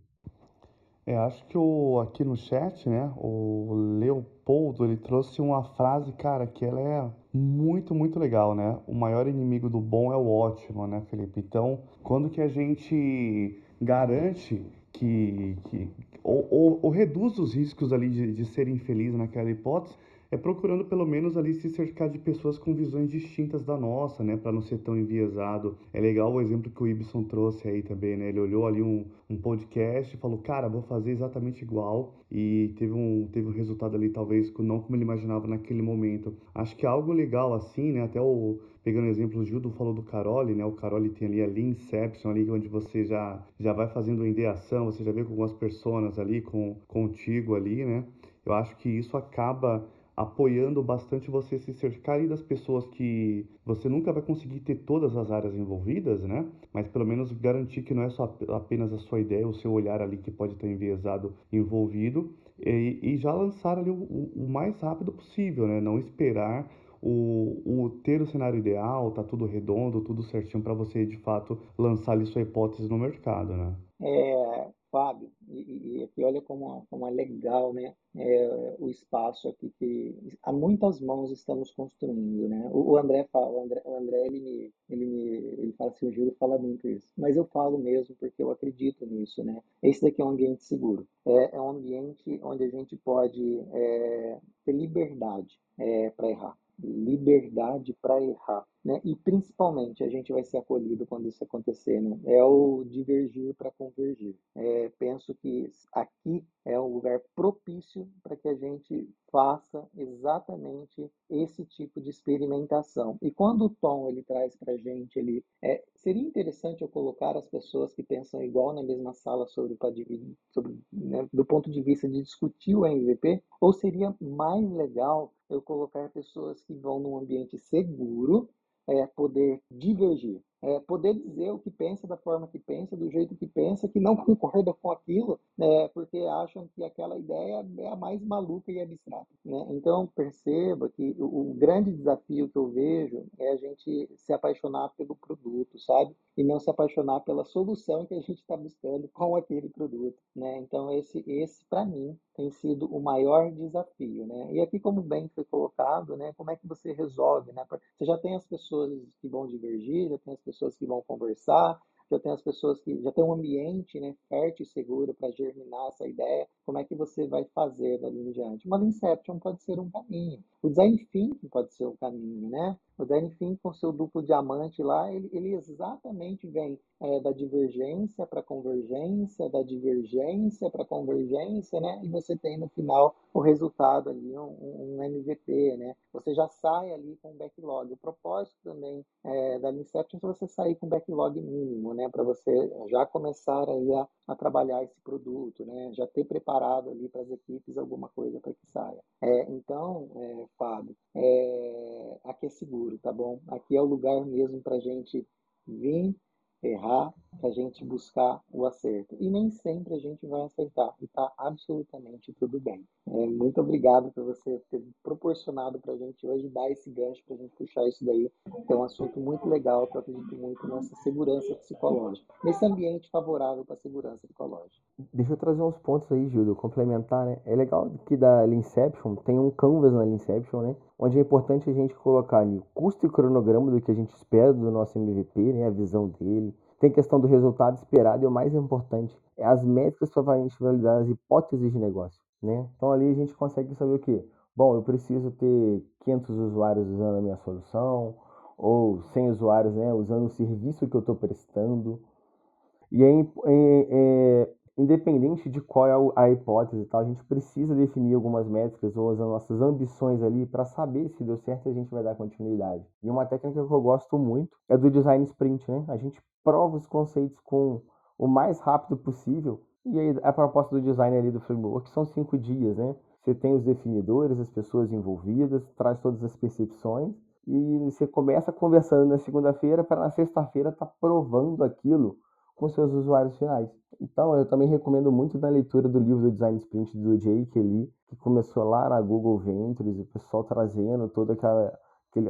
É, acho que o, aqui no chat, né, o Leopoldo, ele trouxe uma frase, cara, que ela é muito, muito legal, né? O maior inimigo do bom é o ótimo, né, Felipe? Então, quando que a gente garante que, que ou, ou, ou reduz os riscos ali de, de ser infeliz naquela hipótese, é procurando pelo menos ali se cercar de pessoas com visões distintas da nossa, né, para não ser tão enviesado. É legal o exemplo que o Ibson trouxe aí também, né? Ele olhou ali um, um podcast e falou, cara, vou fazer exatamente igual e teve um teve um resultado ali talvez não como ele imaginava naquele momento. Acho que é algo legal assim, né? Até o pegando exemplo, o Gildo falou do Carole, né? O Carole tem ali a Leanception ali, onde você já, já vai fazendo ideação, você já vê com algumas pessoas ali, com, contigo ali, né? Eu acho que isso acaba apoiando bastante você se cercar das pessoas que você nunca vai conseguir ter todas as áreas envolvidas, né? Mas pelo menos garantir que não é só apenas a sua ideia, o seu olhar ali que pode estar enviesado envolvido e, e já lançar ali o, o, mais rápido possível, né? Não esperar o, o ter o cenário ideal, tá tudo redondo, tudo certinho para você de fato lançar ali sua hipótese no mercado, né? É, Fábio, e, e aqui olha como, como é legal, né? É, o espaço aqui que há muitas mãos estamos construindo, né? O, o André fala, o André, o André ele me, ele me, ele fala assim, o Júlio fala muito isso, mas eu falo mesmo porque eu acredito nisso, né? Esse daqui é um ambiente seguro, é, é um ambiente onde a gente pode é, ter liberdade é, para errar liberdade para errar. Né? E principalmente a gente vai ser acolhido quando isso acontecer, né? É o divergir para convergir. É, penso que aqui é um lugar propício para que a gente faça exatamente esse tipo de experimentação. E quando o Tom ele traz para a gente, ele é, seria interessante eu colocar as pessoas que pensam igual na mesma sala sobre, sobre né, do ponto de vista de discutir o MVP, ou seria mais legal eu colocar pessoas que vão num ambiente seguro, é, poder divergir é, poder dizer o que pensa da forma que pensa, do jeito que pensa, que não concorda com aquilo, né, porque acham que aquela ideia é a mais maluca e abstrata. Né? Então, perceba que o, o grande desafio que eu vejo é a gente se apaixonar pelo produto, sabe? E não se apaixonar pela solução que a gente está buscando com aquele produto. Né? Então, esse, esse para mim, tem sido o maior desafio. Né? E aqui, como bem foi colocado, né, como é que você resolve? Né? Você já tem as pessoas que vão divergir, já tem as pessoas que vão conversar, já tem as pessoas que já tem um ambiente né, fértil e seguro para germinar essa ideia. Como é que você vai fazer dali em diante? Uma Inception pode ser um caminho. O design thinking pode ser um caminho, né? O design thinking com seu duplo diamante lá, ele, ele exatamente vem é, da divergência para convergência, da divergência para convergência, né? E você tem no final o resultado ali, um, um MVP, né? Você já sai ali com um backlog. O propósito também é, da Inception é você sair com backlog mínimo, né? Para você já começar aí a, a, trabalhar esse produto, né? Já ter preparado ali para as equipes alguma coisa para que saia. É, então, é, Fábio, é, aqui é seguro, tá bom? Aqui é o lugar mesmo para gente vir errar para a gente buscar o acerto. E nem sempre a gente vai acertar. E está absolutamente tudo bem. É, muito obrigado por você ter proporcionado para a gente hoje dar esse gancho para a gente puxar isso daí. É um assunto muito legal, que eu acredito muito nessa segurança psicológica. Nesse ambiente favorável para a segurança psicológica. Deixa eu trazer uns pontos aí, Gildo, complementar, né? É legal que da Linception tem um canvas na Linception, né? Onde é importante a gente colocar ali o custo e cronograma do que a gente espera do nosso MVP, né? A visão dele, tem questão do resultado esperado e o mais importante é as métricas para a gente validar as hipóteses de negócio, né? Então ali a gente consegue saber o que? Bom, eu preciso ter 500 usuários usando a minha solução ou 100 usuários, né, usando o serviço que eu estou prestando. E é, é, é, independente de qual é a hipótese, tal, a gente precisa definir algumas métricas ou as nossas ambições ali para saber se deu certo e a gente vai dar continuidade. E uma técnica que eu gosto muito é do design sprint, né? A gente prova os conceitos com o mais rápido possível. E aí a proposta do design ali do framework são cinco dias, né? Você tem os definidores, as pessoas envolvidas, traz todas as percepções e você começa conversando na segunda-feira para na sexta-feira estar tá provando aquilo com seus usuários finais. Então, eu também recomendo muito da leitura do livro do Design Sprint do Jake ali, que começou lá na Google Ventures, o pessoal trazendo toda aquela,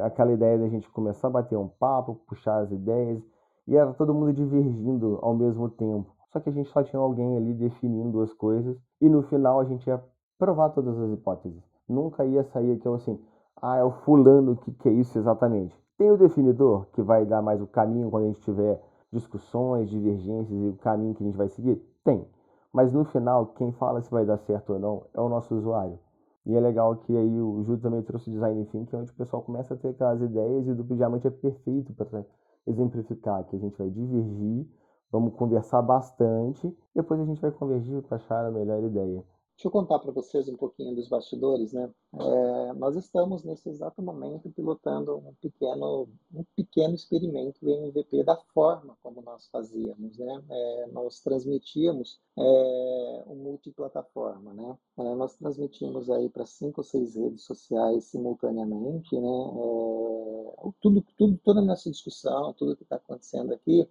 aquela ideia da gente começar a bater um papo, puxar as ideias, e era todo mundo divergindo ao mesmo tempo. Só que a gente só tinha alguém ali definindo as coisas, e no final a gente ia provar todas as hipóteses. Nunca ia sair aqui assim, ah, é o fulano que, que é isso exatamente. Tem o definidor, que vai dar mais o caminho quando a gente tiver discussões, divergências e o caminho que a gente vai seguir? Tem. Mas no final, quem fala se vai dar certo ou não é o nosso usuário. E é legal que aí o Júlio também trouxe o Design Thinking, onde o pessoal começa a ter aquelas ideias e o duplo diamante é perfeito para exemplificar que a gente vai divergir, vamos conversar bastante, depois a gente vai convergir para achar a melhor ideia. Deixa eu contar para vocês um pouquinho dos bastidores, né? É, nós estamos nesse exato momento pilotando um pequeno, um pequeno experimento do MVP da forma como nós fazíamos, né? É, nós transmitíamos é, multiplataforma, né? É, nós transmitimos aí para cinco ou seis redes sociais simultaneamente, né? É, tudo, tudo, toda a nossa discussão, tudo que está acontecendo aqui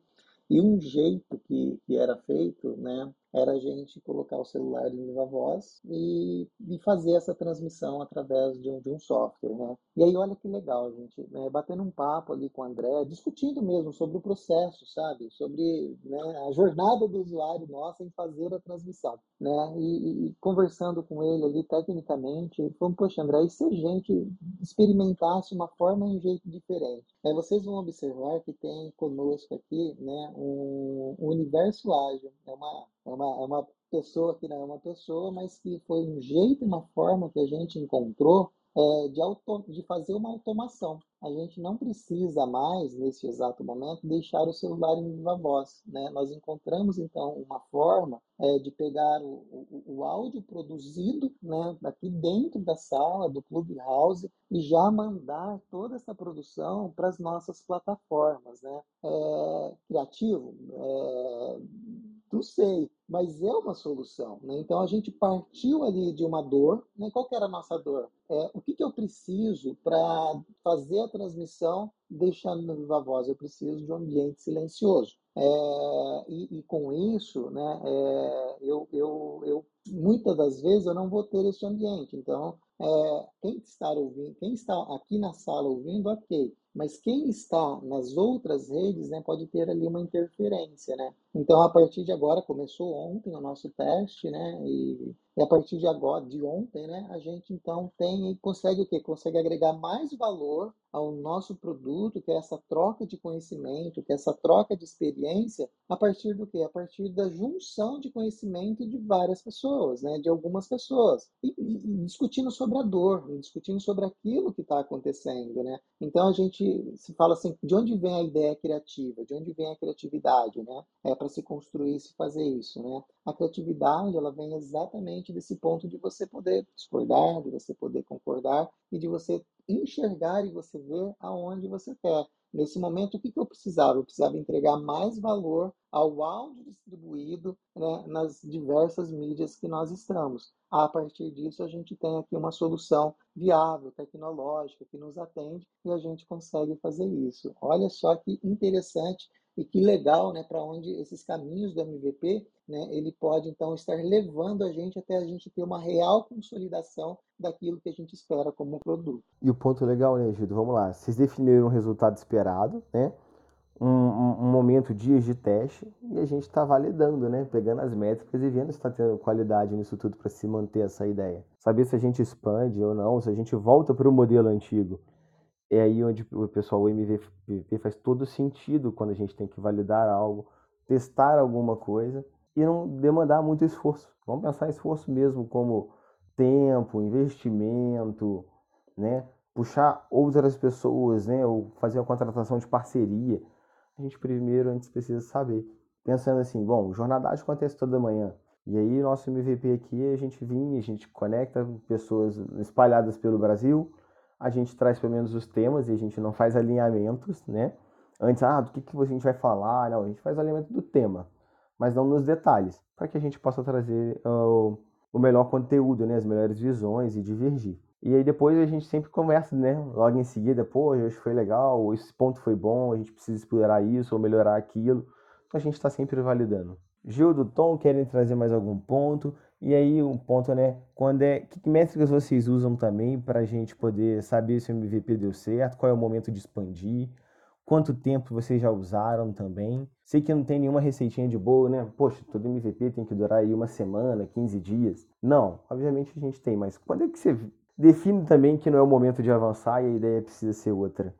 e um jeito que, que era feito, né, era a gente colocar o celular em viva voz e, e fazer essa transmissão através de um, de um software, né? E aí olha que legal, gente, né, batendo um papo ali com o André, discutindo mesmo sobre o processo, sabe? Sobre né, a jornada do usuário nossa em fazer a transmissão, né? E, e conversando com ele ali tecnicamente, falando, poxa, André, e se a gente experimentasse uma forma e um jeito diferente? Aí vocês vão observar que tem conosco aqui, né, um universo ágil, é uma é uma, é uma pessoa que não é uma pessoa, mas que foi um jeito, uma forma que a gente encontrou é, de, auto, de fazer uma automação. A gente não precisa mais, nesse exato momento, deixar o celular em viva voz. Né? Nós encontramos, então, uma forma é, de pegar o, o, o, áudio produzido né, aqui dentro da sala do Clubhouse e já mandar toda essa produção para as nossas plataformas. Né? É, criativo? Não sei, mas é uma solução. Né? Então a gente partiu ali de uma dor. Né? Qual que era a nossa dor? É, o que, que eu preciso para fazer a transmissão deixando no viva voz? Eu preciso de um ambiente silencioso. É, e, e, com isso, né, é, eu, eu, eu, muitas das vezes eu não vou ter esse ambiente. Então, é, quem está ouvindo, quem está aqui na sala ouvindo, ok. Mas quem está nas outras redes, né, pode ter ali uma interferência, né? Então, a partir de agora, começou ontem o nosso teste, né? E, e a partir de agora, de ontem, né, a gente então tem e consegue o quê? Consegue agregar mais valor ao nosso produto, que é essa troca de conhecimento, que é essa troca de experiência, a partir do quê? A partir da junção de conhecimento de várias pessoas, né? De algumas pessoas. E, e, discutindo sobre a dor, discutindo sobre aquilo que está acontecendo, né? Então a gente se fala assim, de onde vem a ideia criativa? De onde vem a criatividade, né? É para se construir, se fazer isso, né? A criatividade, ela vem exatamente desse ponto de você poder discordar, de você poder concordar e de você enxergar e você ver aonde você quer. Nesse momento, o que, que eu precisava? Eu precisava entregar mais valor ao áudio distribuído né, nas diversas mídias que nós estamos. A partir disso, a gente tem aqui uma solução viável, tecnológica, que nos atende e a gente consegue fazer isso. Olha só que interessante e que legal, né, para onde esses caminhos do MVP, né, ele pode então estar levando a gente até a gente ter uma real consolidação daquilo que a gente espera como produto. E o ponto legal, né, Gildo? Vamos lá. Vocês definiram um resultado esperado, né? Um, um, um momento, dias de teste, e a gente está validando, né? Pegando as métricas e vendo se está tendo qualidade nisso tudo para se manter essa ideia. Saber se a gente expande ou não, se a gente volta para o modelo antigo é aí onde o pessoal o MVP faz todo sentido quando a gente tem que validar algo, testar alguma coisa e não demandar muito esforço. Vamos pensar esforço mesmo como tempo, investimento, né? Puxar outras pessoas, né? Ou fazer uma contratação de parceria. A gente primeiro antes precisa saber. Pensando assim, bom, jornadagem acontece toda manhã. E aí nosso MVP aqui, a gente vinha, a gente conecta pessoas espalhadas pelo Brasil, a gente traz pelo menos os temas e a gente não faz alinhamentos, né? Antes, ah, do que, que a gente vai falar? Não, a gente faz alinhamento do tema, mas não nos detalhes, para que a gente possa trazer uh, o melhor conteúdo, né? As melhores visões e divergir. E aí depois a gente sempre conversa, né? Logo em seguida, pô, hoje foi legal, esse ponto foi bom, a gente precisa explorar isso ou melhorar aquilo. Então a gente está sempre validando. Gil do Tom, querem trazer mais algum ponto? E aí um ponto, né? Quando é que métricas vocês usam também para a gente poder saber se o MVP deu certo? Qual é o momento de expandir? Quanto tempo vocês já usaram também? Sei que não tem nenhuma receitinha de bolo, né? Poxa, todo MVP tem que durar aí uma semana, 15 dias. Não, obviamente a gente tem, mas quando é que você define também que não é o momento de avançar e a ideia precisa ser outra?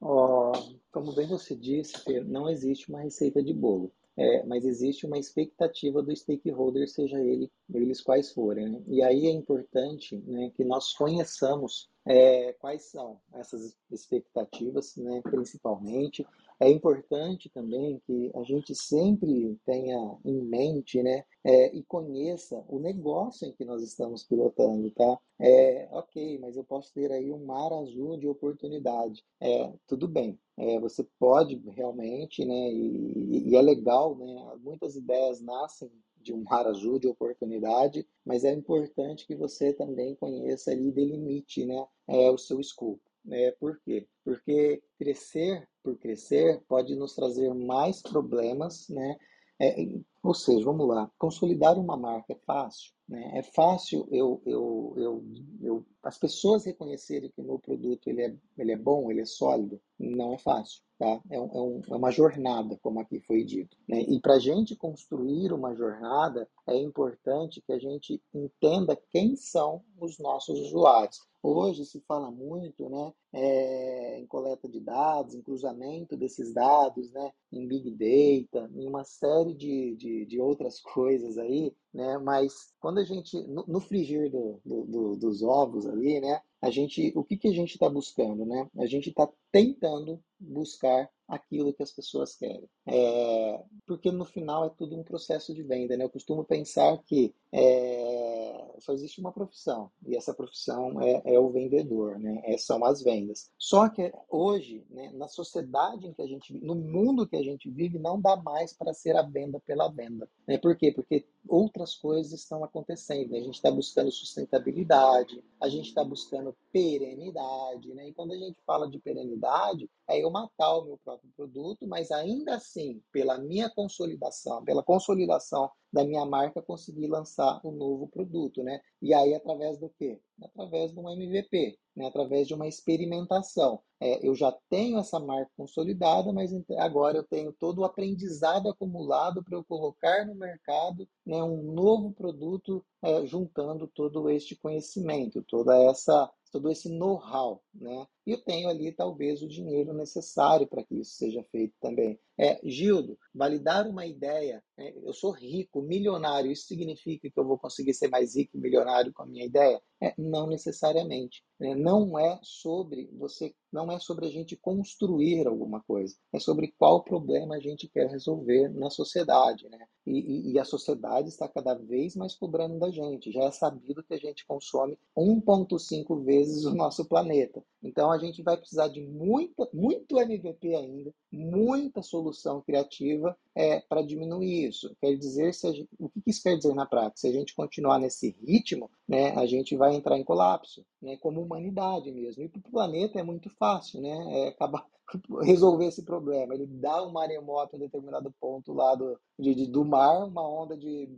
Oh, como bem você disse, não existe uma receita de bolo é, mas existe uma expectativa do stakeholder, seja ele, eles quais forem. Né? E aí é importante né, que nós conheçamos é, quais são essas expectativas, né, principalmente. É importante também que a gente sempre tenha em mente né, é, e conheça o negócio em que nós estamos pilotando, tá? É, ok, mas eu posso ter aí um mar azul de oportunidade. É, tudo bem, é, você pode realmente, né, e, e é legal, né, muitas ideias nascem de um mar azul de oportunidade, mas é importante que você também conheça ali e delimite né, é, o seu escopo. É, por quê? Porque crescer por crescer pode nos trazer mais problemas, né? É, ou seja, vamos lá, consolidar uma marca é fácil, né? É fácil eu, eu, eu, eu, as pessoas reconhecerem que o meu produto ele é, ele é bom, ele é sólido. Não é fácil, tá? É, um, é, um, é uma jornada, como aqui foi dito. Né? E para a gente construir uma jornada, é importante que a gente entenda quem são os nossos usuários. Hoje se fala muito né, é, em coleta de dados, em cruzamento desses dados, né, em Big Data, em uma série de, de, de outras coisas aí, né, mas quando a gente, no, no frigir do, do, do, dos ovos ali, né, a gente, o que, que a gente está buscando, né? A gente está tentando buscar aquilo que as pessoas querem. É, porque no final é tudo um processo de venda, né? Eu costumo pensar que é, só existe uma profissão e essa profissão é, é, o vendedor, né? É, são as vendas. Só que hoje, né, na sociedade em que a gente, no mundo que a gente vive, não dá mais para ser a venda pela venda. Né? Por quê? Porque outras coisas estão acontecendo. A gente está buscando sustentabilidade, a gente está buscando perenidade, né? E quando a gente fala de perenidade, é eu matar o meu próprio produto, mas ainda assim, pela minha consolidação, pela consolidação da minha marca, conseguir lançar um novo produto, né? E aí, através do quê? Através de um MVP, né? através de uma experimentação. É, eu já tenho essa marca consolidada, mas agora eu tenho todo o aprendizado acumulado para eu colocar no mercado né, um novo produto, é, juntando todo este conhecimento, toda essa todo esse know-how, né? E eu tenho ali talvez o dinheiro necessário para que isso seja feito também. É, Gildo, validar uma ideia, né? eu sou rico, milionário, isso significa que eu vou conseguir ser mais rico e milionário com a minha ideia? É, não necessariamente. Né? Não é sobre você, não é sobre a gente construir alguma coisa, é sobre qual problema a gente quer resolver na sociedade, né? E, e, e a sociedade está cada vez mais cobrando da gente. Já é sabido que a gente consome 1,5 vezes o nosso planeta. Então a gente vai precisar de muita, muito MVP ainda, muita solução criativa é, para diminuir isso. Quer dizer, se gente, o que isso quer dizer na prática? Se a gente continuar nesse ritmo, né, a gente vai entrar em colapso, né, como humanidade mesmo. E para o planeta é muito fácil, né, é acabar resolver esse problema. Ele dá um maremoto em determinado ponto lá do, de, de, do mar, uma onda de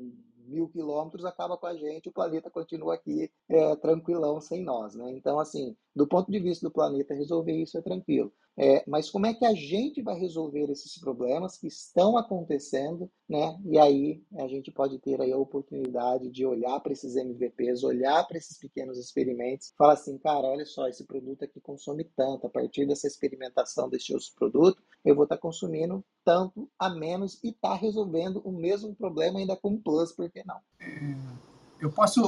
mil quilômetros acaba com a gente, o planeta continua aqui é, tranquilão sem nós, né? Então, assim, do ponto de vista do planeta, resolver isso é tranquilo. É, mas como é que a gente vai resolver esses problemas que estão acontecendo, né? E aí a gente pode ter aí a oportunidade de olhar para esses MVPs, olhar para esses pequenos experimentos, falar assim, cara, olha só, esse produto aqui consome tanto, a partir dessa experimentação deste outro produto, eu vou estar tá consumindo tanto a menos e tá resolvendo o mesmo problema ainda com plus, por que não? É, eu posso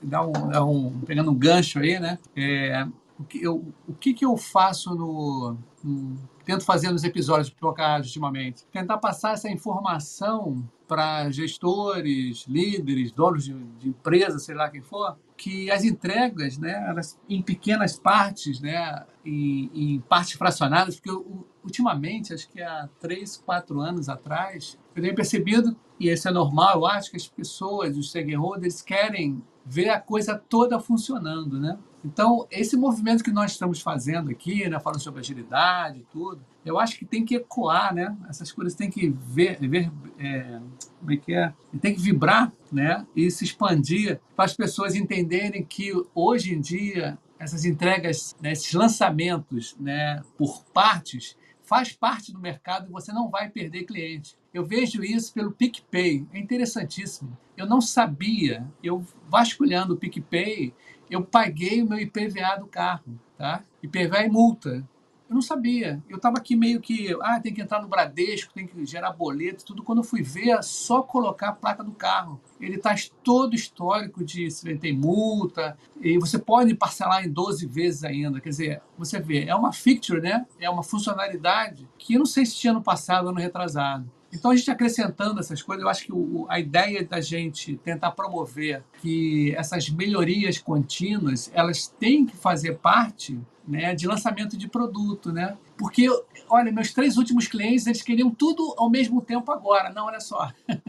dar um, dar um pegando um gancho aí, né? É, o que eu, o que, que eu faço no, no tento fazer nos episódios trocados ultimamente? Tentar passar essa informação para gestores, líderes, donos de, de empresa, sei lá quem for, que as entregas, né, elas, em pequenas partes, né, em, em partes fracionadas, porque eu, ultimamente, acho que há três, quatro anos atrás, eu tenho percebido, e isso é normal, eu acho que as pessoas, os stakeholders, querem ver a coisa toda funcionando, né? Então, esse movimento que nós estamos fazendo aqui, né, falando sobre agilidade e tudo, eu acho que tem que ecoar, né? Essas coisas têm que ver, ver é, como é que é? Tem que vibrar, né? E se expandir para as pessoas entenderem que hoje em dia essas entregas, né, esses lançamentos, né, por partes, faz parte do mercado e você não vai perder cliente. Eu vejo isso pelo PicPay, é interessantíssimo. Eu não sabia, eu vasculhando o PicPay, eu paguei o meu IPVA do carro, tá? IPVA e multa. Eu não sabia. Eu estava aqui meio que, ah, tem que entrar no Bradesco, tem que gerar boleto, tudo. Quando eu fui ver, é só colocar a placa do carro. Ele está todo histórico de se tem multa, e você pode parcelar em 12 vezes ainda. Quer dizer, você vê, é uma feature, né? É uma funcionalidade que eu não sei se tinha no passado, ano retrasado. Então, a gente acrescentando essas coisas, eu acho que o, a ideia da gente tentar promover que essas melhorias contínuas, elas têm que fazer parte né, de lançamento de produto, né? Porque, olha, meus três últimos clientes, eles queriam tudo ao mesmo tempo agora. Não, olha só.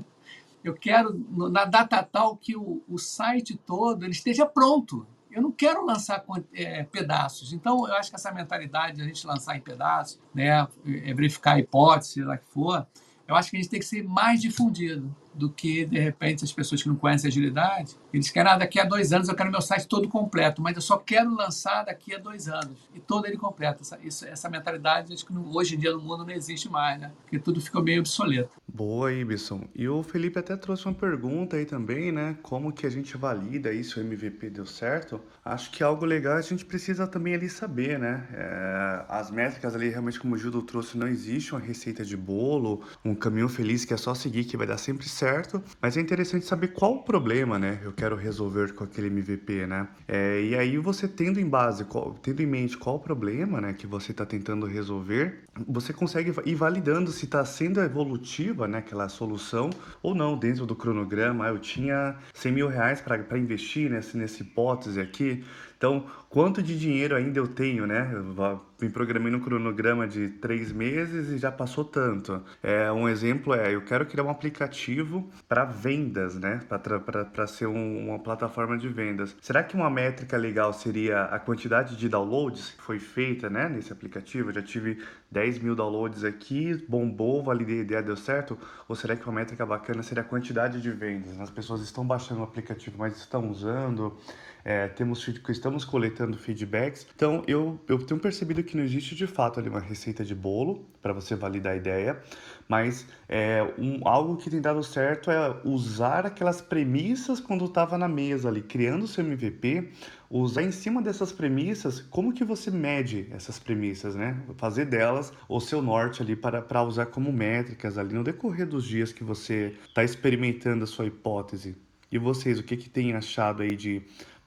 Eu quero, na data tal, que o, o site todo ele esteja pronto. Eu não quero lançar é, pedaços. Então, eu acho que essa mentalidade de a gente lançar em pedaços, né, é verificar a hipótese, lá que for, eu acho que a gente tem que ser mais difundido do que, de repente, as pessoas que não conhecem agilidade, eles querem, ah, daqui a dois anos eu quero meu site todo completo, mas eu só quero lançar daqui a dois anos, e todo ele completo. Essa, isso, essa mentalidade, acho que hoje em dia no mundo não existe mais, né? Porque tudo ficou meio obsoleto. Boa, Ibson. E o Felipe até trouxe uma pergunta aí também, né? Como que a gente valida se o MVP deu certo? Acho que algo legal a gente precisa também ali saber, né? É, as métricas ali, realmente, como o Gildo trouxe, não existe uma receita de bolo, um caminho feliz que é só seguir que vai dar sempre certo. Mas é interessante saber qual o problema, né? Eu quero resolver com aquele MVP, né? É, e aí você tendo em base, qual, tendo em mente qual o problema, né? Que você está tentando resolver, você consegue ir validando se está sendo evolutiva né, aquela solução, ou não, dentro do cronograma, eu tinha 100 mil reais para investir nessa, nessa hipótese aqui, então, quanto de dinheiro ainda eu tenho, né? Eu me programei no cronograma de três meses e já passou tanto. É, um exemplo é, eu quero criar um aplicativo para vendas, né? Para ser um, uma plataforma de vendas. Será que uma métrica legal seria a quantidade de downloads que foi feita, né? Nesse aplicativo? Eu já tive 10 mil downloads aqui, bombou, validei a ideia, deu certo? Ou será que uma métrica bacana seria a quantidade de vendas? As pessoas estão baixando o aplicativo, mas estão usando? É, temos, estamos coletando feedbacks. Então, eu, eu tenho percebido que não existe de fato ali uma receita de bolo para você validar a ideia, mas é, um, algo que tem dado certo é usar aquelas premissas quando estava na mesa ali, criando o seu MVP, usar em cima dessas premissas, como que você mede essas premissas, né? Fazer delas o seu norte ali para, para usar como métricas ali no decorrer dos dias que você está experimentando a sua hipótese. E vocês, o que, que têm achado aí de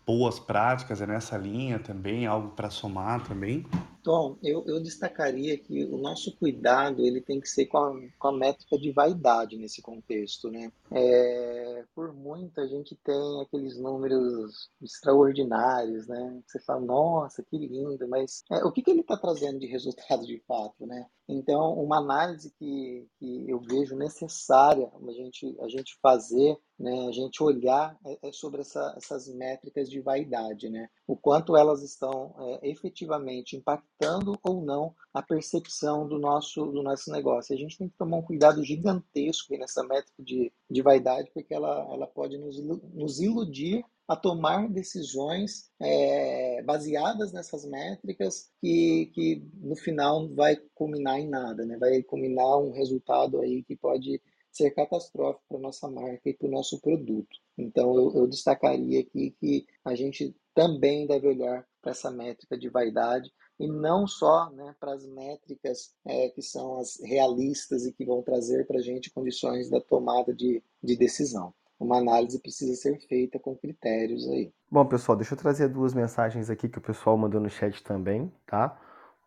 boas práticas é nessa linha também, algo para somar também? Tom, eu, eu, destacaria que o nosso cuidado ele tem que ser com a, com a métrica de vaidade nesse contexto, né? É, por muito a gente tem aqueles números extraordinários, né? Você fala, nossa, que lindo, mas é, o que, que ele está trazendo de resultado de fato, né? Então, uma análise que, que eu vejo necessária a gente, a gente fazer, né, a gente olhar é, é sobre essa, essas métricas de vaidade, né? O quanto elas estão é, efetivamente impactando ou não a percepção do nosso, do nosso negócio. A gente tem que tomar um cuidado gigantesco nessa métrica de, de vaidade, porque ela, ela pode nos, nos iludir a tomar decisões é, baseadas nessas métricas que, que no final vai culminar em nada, né? vai culminar um resultado aí que pode ser catastrófico para nossa marca e para o nosso produto. Então eu, eu destacaria aqui que a gente também deve olhar para essa métrica de vaidade e não só né, para as métricas é, que são as realistas e que vão trazer para a gente condições da tomada de, de decisão uma análise precisa ser feita com critérios aí. Bom, pessoal, deixa eu trazer duas mensagens aqui que o pessoal mandou no chat também, tá?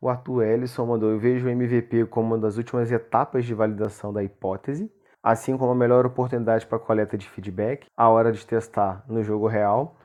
O Arthur Ellison mandou: Eu vejo o MVP como uma das últimas etapas de validação da hipótese, assim como a melhor oportunidade para coleta de feedback, a hora de testar no jogo real.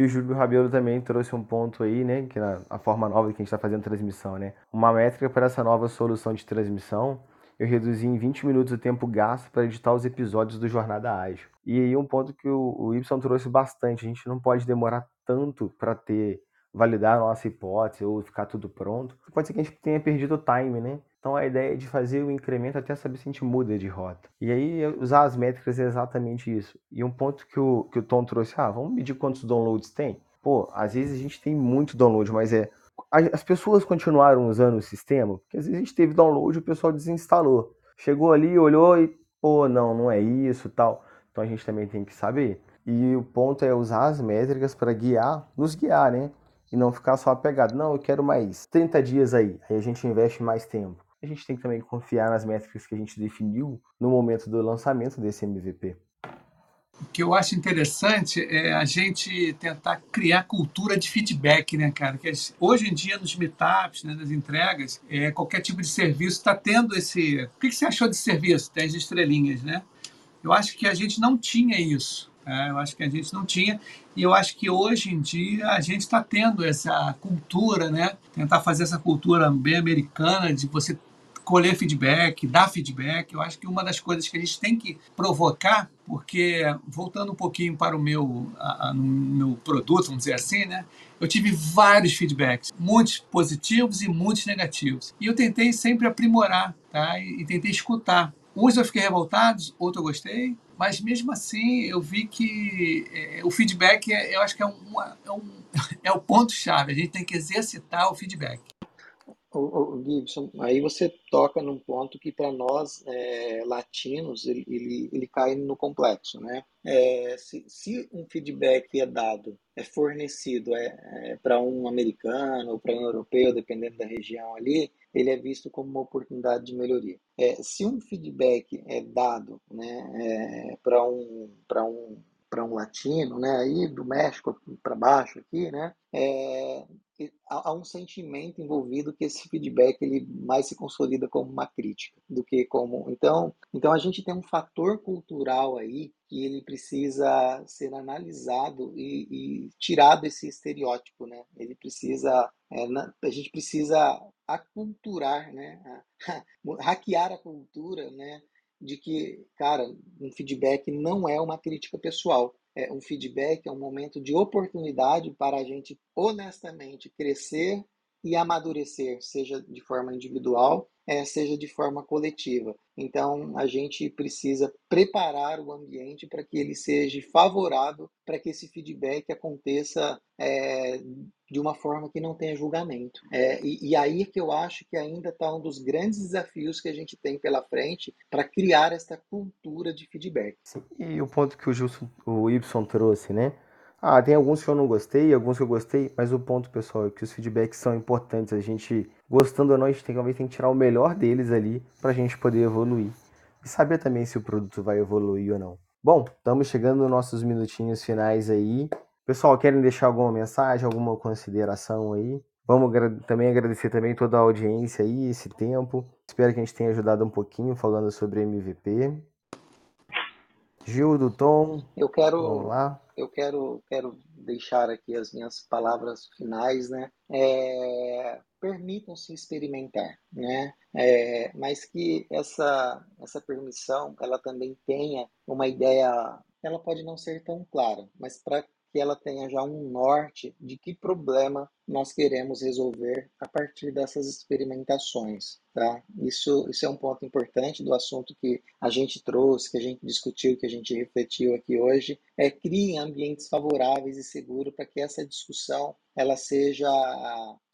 E o Júlio Rabelo também trouxe um ponto aí, né? Que na a forma nova que a gente está fazendo transmissão, né? Uma métrica para essa nova solução de transmissão eu reduzi em 20 minutos o tempo gasto para editar os episódios do Jornada Ágil. E aí um ponto que o, o Y trouxe bastante, a gente não pode demorar tanto para ter validar a nossa hipótese ou ficar tudo pronto. Pode ser que a gente tenha perdido o time, né? Então a ideia é de fazer o incremento até saber se a gente muda de rota. E aí usar as métricas é exatamente isso. E um ponto que o, que o Tom trouxe, ah, vamos medir quantos downloads tem? Pô, às vezes a gente tem muito download, mas é as pessoas continuaram usando o sistema, porque às vezes a gente teve download e o pessoal desinstalou. Chegou ali, olhou e, pô, não, não é isso tal. Então a gente também tem que saber. E o ponto é usar as métricas para guiar, nos guiar, né? E não ficar só apegado. Não, eu quero mais 30 dias aí. Aí a gente investe mais tempo. A gente tem que também confiar nas métricas que a gente definiu no momento do lançamento desse MVP. O que eu acho interessante é a gente tentar criar cultura de feedback, né, cara? Que hoje em dia, nos meetups, né, nas entregas, é, qualquer tipo de serviço está tendo esse. O que você achou de serviço? 10 estrelinhas, né? Eu acho que a gente não tinha isso. É, eu acho que a gente não tinha. E eu acho que hoje em dia a gente está tendo essa cultura, né? Tentar fazer essa cultura bem americana de você colher feedback, dar feedback. Eu acho que uma das coisas que a gente tem que provocar, porque voltando um pouquinho para o meu, a, a, meu produto, vamos dizer assim, né? Eu tive vários feedbacks, muitos positivos e muitos negativos. E eu tentei sempre aprimorar, tá? E, e tentei escutar. Uns eu fiquei revoltado, outros eu gostei, mas mesmo assim eu vi que é, o feedback, é, eu acho que é, uma, é, um, é o ponto-chave. A gente tem que exercitar o feedback. O, o Gibson, aí você toca num ponto que para nós é, latinos ele, ele, ele, cai no complexo, né? É, se, se, um feedback é dado, é fornecido é, é para um americano ou para um europeu, dependendo da região ali, ele é visto como uma oportunidade de melhoria. É, se um feedback é dado né, é, para um, um para um latino, né, aí do México para baixo aqui, né, é, há um sentimento envolvido que esse feedback ele mais se consolida como uma crítica do que como então então a gente tem um fator cultural aí que ele precisa ser analisado e, e tirado esse estereótipo né? Ele precisa é, a gente precisa aculturar né? Hackear a cultura né? De que cara um feedback não é uma crítica pessoal é, um feedback é um momento de oportunidade para a gente honestamente crescer e amadurecer, seja de forma individual, é, seja de forma coletiva. Então, a gente precisa preparar o ambiente para que ele seja favorável, para que esse feedback aconteça é, de uma forma que não tenha julgamento. É, e, e, aí é que eu acho que ainda está um dos grandes desafios que a gente tem pela frente para criar essa cultura de feedback. Sim, e o ponto que o, Gilson, o Y trouxe, né? Ah, tem alguns que eu não gostei, alguns que eu gostei, mas o ponto, pessoal, é que os feedbacks são importantes. A gente, gostando ou não, a gente tem, talvez tem que tirar o melhor deles ali para a gente poder evoluir. E saber também se o produto vai evoluir ou não. Bom, estamos chegando nos nossos minutinhos finais aí. Pessoal, querem deixar alguma mensagem, alguma consideração aí? Vamos também agradecer também toda a audiência aí, esse tempo. Espero que a gente tenha ajudado um pouquinho falando sobre MVP. Gil do Tom. Eu quero, vamos lá. Eu quero, quero deixar aqui as minhas palavras finais, né? É, Permitam-se experimentar, né? É, mas que essa, essa permissão, ela também tenha uma ideia, ela pode não ser tão clara, mas para que ela tenha já um norte de que problema nós queremos resolver a partir dessas experimentações, tá? Isso, isso é um ponto importante do assunto que a gente trouxe, que a gente discutiu, que a gente refletiu aqui hoje, é criem ambientes favoráveis e seguros para que essa discussão ela seja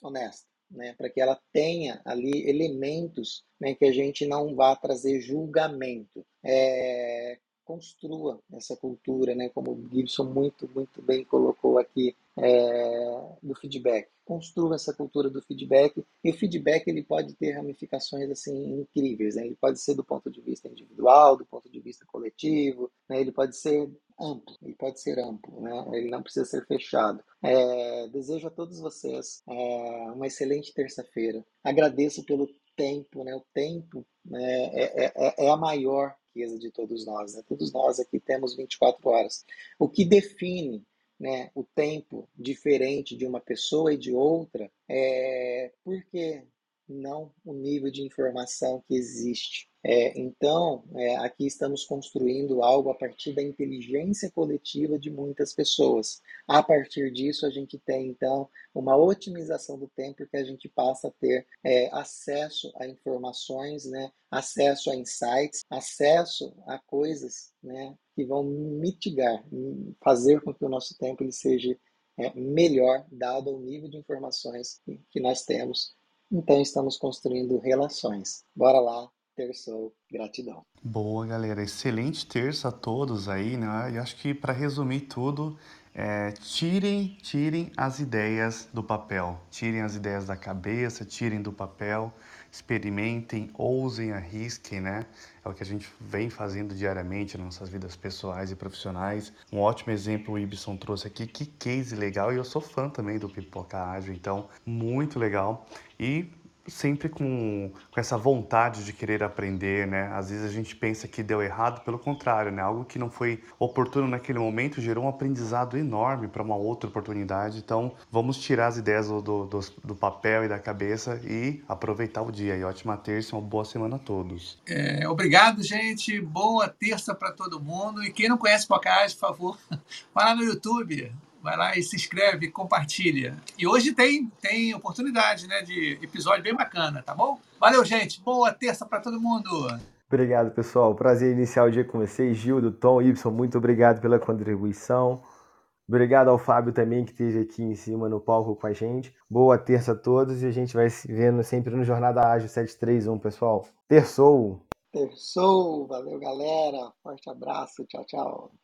honesta. Né, para que ela tenha ali elementos né, que a gente não vá trazer julgamento. É, construa essa cultura, né, como o Gibson muito, muito bem colocou aqui, é, do feedback. Construa essa cultura do feedback e o feedback ele pode ter ramificações assim incríveis. Né? Ele pode ser do ponto de vista individual, do ponto de vista coletivo, né? ele pode ser amplo, ele pode ser amplo, né? ele não precisa ser fechado. É, desejo a todos vocês é, uma excelente terça-feira. Agradeço pelo tempo, né? o tempo né? é, é, é, é a maior riqueza de todos nós. Né? Todos nós aqui temos 24 horas. O que define né, o tempo diferente de uma pessoa e de outra é porque não o nível de informação que existe. É, então, é, aqui estamos construindo algo a partir da inteligência coletiva de muitas pessoas. A partir disso, a gente tem, então, uma otimização do tempo que a gente passa a ter é, acesso a informações, né, acesso a insights, acesso a coisas né, que vão mitigar, fazer com que o nosso tempo ele seja é, melhor, dado o nível de informações que nós temos então estamos construindo relações. Bora lá, terçou, gratidão. Boa, galera. Excelente terça a todos aí, né? E acho que para resumir tudo, é, tirem, tirem as ideias do papel, tirem as ideias da cabeça, tirem do papel, experimentem, ousem, arrisquem, né? É o que a gente vem fazendo diariamente nas nossas vidas pessoais e profissionais. Um ótimo exemplo o Ibson trouxe aqui, que case legal, e eu sou fã também do Pipoca Ágil, então muito legal. E sempre com, com essa vontade de querer aprender, né? Às vezes a gente pensa que deu errado, pelo contrário, né? Algo que não foi oportuno naquele momento gerou um aprendizado enorme para uma outra oportunidade. Então, vamos tirar as ideias do, do, do, papel e da cabeça e aproveitar o dia. E ótima terça, uma boa semana a todos. É, obrigado, gente. Boa terça para todo mundo. E quem não conhece Pocahontas, por favor, vai lá no YouTube, vai lá e se inscreve, compartilha. E hoje tem, tem oportunidade né, de episódio bem bacana, tá bom? Valeu, gente. Boa terça para todo mundo. Obrigado, pessoal. Prazer iniciar o dia com vocês. Gildo, Tom, Y, muito obrigado pela contribuição. Obrigado ao Fábio também, que esteve aqui em cima no palco com a gente. Boa terça a todos e a gente vai se vendo sempre no Jornada Ágil 731, pessoal. Terçou! Terçou! Valeu, galera! Forte abraço, tchau, tchau!